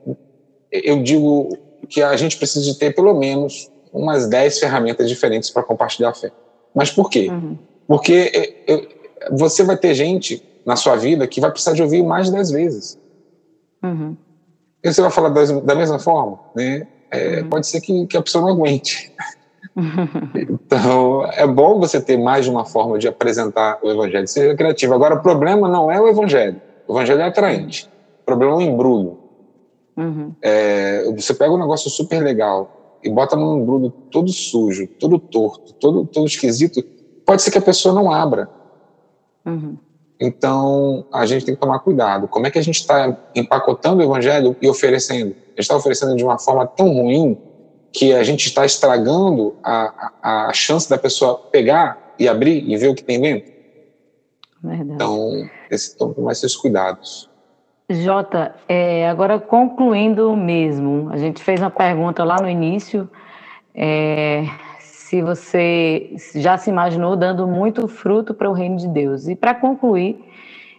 Eu digo que a gente precisa de ter pelo menos umas 10 ferramentas diferentes para compartilhar a fé. Mas por quê? Uhum. Porque eu, você vai ter gente na sua vida que vai precisar de ouvir mais de 10 vezes. Uhum. E você vai falar das, da mesma forma, né? É, uhum. Pode ser que, que, a pessoa não aguente. Então, é bom você ter mais de uma forma de apresentar o evangelho, seja criativo. Agora, o problema não é o evangelho. O evangelho é atraente. O problema é o embrulho. Uhum. É, você pega um negócio super legal e bota num embrulho todo sujo, todo torto, todo, todo esquisito, pode ser que a pessoa não abra. Uhum. Então, a gente tem que tomar cuidado. Como é que a gente está empacotando o evangelho e oferecendo? A gente está oferecendo de uma forma tão ruim que a gente está estragando a, a, a, chance da pessoa pegar e abrir e ver o que tem dentro. Verdade. Então, esse, tomar esses cuidados. Jota, é, agora concluindo mesmo, a gente fez uma pergunta lá no início, é, se você já se imaginou dando muito fruto para o reino de Deus. E para concluir,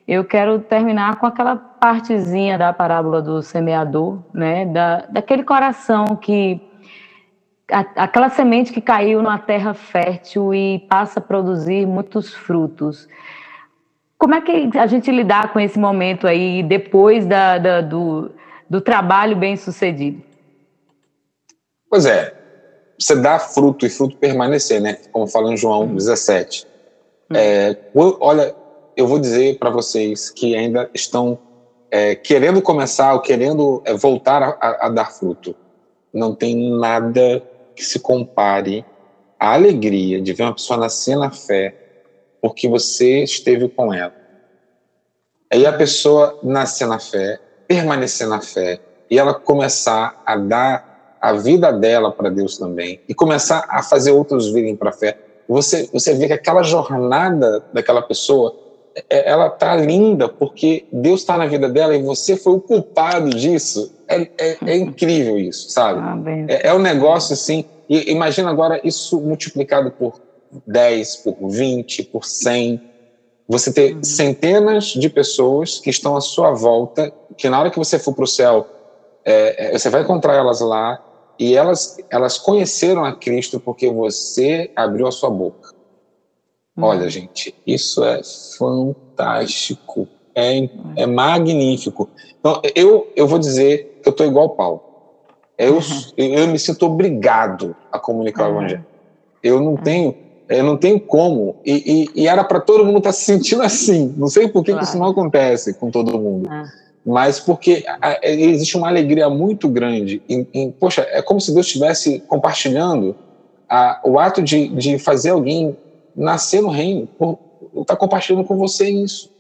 eu quero terminar com aquela partezinha da parábola do semeador, né? Da, daquele coração que. Aquela semente que caiu na terra fértil e passa a produzir muitos frutos. Como é que a gente lidar com esse momento aí depois da, da do, do trabalho bem sucedido? Pois é, você dá fruto e fruto permanecer, né? Como fala em João 17. Hum. É, olha, eu vou dizer para vocês que ainda estão é, querendo começar ou querendo é, voltar a, a, dar fruto. Não tem nada que se compare à alegria de ver uma pessoa nascer na fé porque você esteve com ela. Aí a pessoa nascer na fé, permanecer na fé e ela começar a dar a vida dela para Deus também e começar a fazer outros virem para a fé, você, você vê que aquela jornada daquela pessoa, ela tá linda porque Deus está na vida dela e você foi o culpado disso. É, é, é incrível isso, sabe? Ah, é, é um negócio assim. E imagina agora isso multiplicado por 10, por 20, por 100. Você ter uhum. centenas de pessoas que estão à sua volta, que na hora que você for para o céu, é, é, você vai encontrar elas lá e elas, elas conheceram a Cristo porque você abriu a sua boca. Hum. Olha, gente, isso é fantástico. É, é magnífico. Então, eu, eu vou dizer que eu estou igual Paulo. Eu, uhum. eu me sinto obrigado a comunicar uhum. o Evangelho. Eu não uhum. tenho eu não tenho como. E, e, e era para todo mundo estar tá se sentindo assim. Não sei por que, claro. que isso não acontece com todo mundo. Ah mas porque existe uma alegria muito grande. Em, em, poxa, é como se Deus estivesse compartilhando a, o ato de, de fazer alguém nascer no reino, está compartilhando com você isso.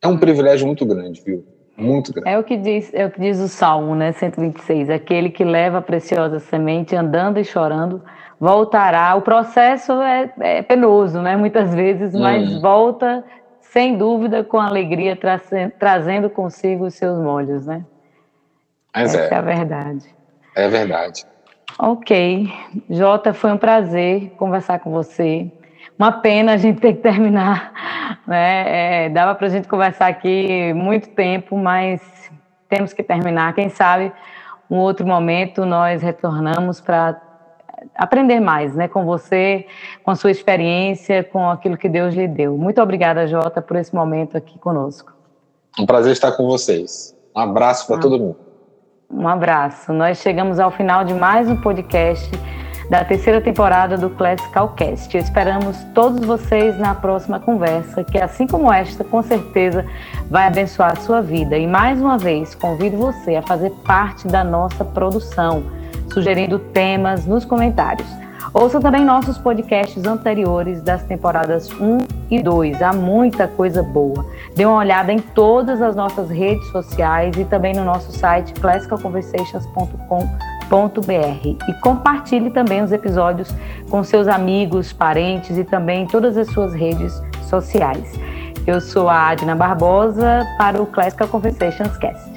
É um privilégio muito grande, viu? Muito grande. É o que diz, é o que diz o Salmo, né, 126, aquele que leva a preciosa semente andando e chorando voltará. O processo é, é penoso, né, muitas vezes, mas hum. volta sem dúvida, com alegria, tra trazendo consigo os seus molhos, né? Mas Essa é. é a verdade. É verdade. Ok. Jota, foi um prazer conversar com você. Uma pena a gente ter que terminar. Né? É, dava para a gente conversar aqui muito tempo, mas temos que terminar. Quem sabe um outro momento nós retornamos para aprender mais, né, com você, com a sua experiência, com aquilo que Deus lhe deu. Muito obrigada, Jota, por esse momento aqui conosco. Um prazer estar com vocês. Um abraço para ah, todo mundo. Um abraço. Nós chegamos ao final de mais um podcast da terceira temporada do Classical Cast. Esperamos todos vocês na próxima conversa, que assim como esta, com certeza vai abençoar a sua vida. E mais uma vez, convido você a fazer parte da nossa produção sugerindo temas nos comentários. Ouça também nossos podcasts anteriores das temporadas 1 e 2. Há muita coisa boa. Dê uma olhada em todas as nossas redes sociais e também no nosso site classicalconversations.com.br. E compartilhe também os episódios com seus amigos, parentes e também em todas as suas redes sociais. Eu sou a Adna Barbosa para o Classical Conversations Cast.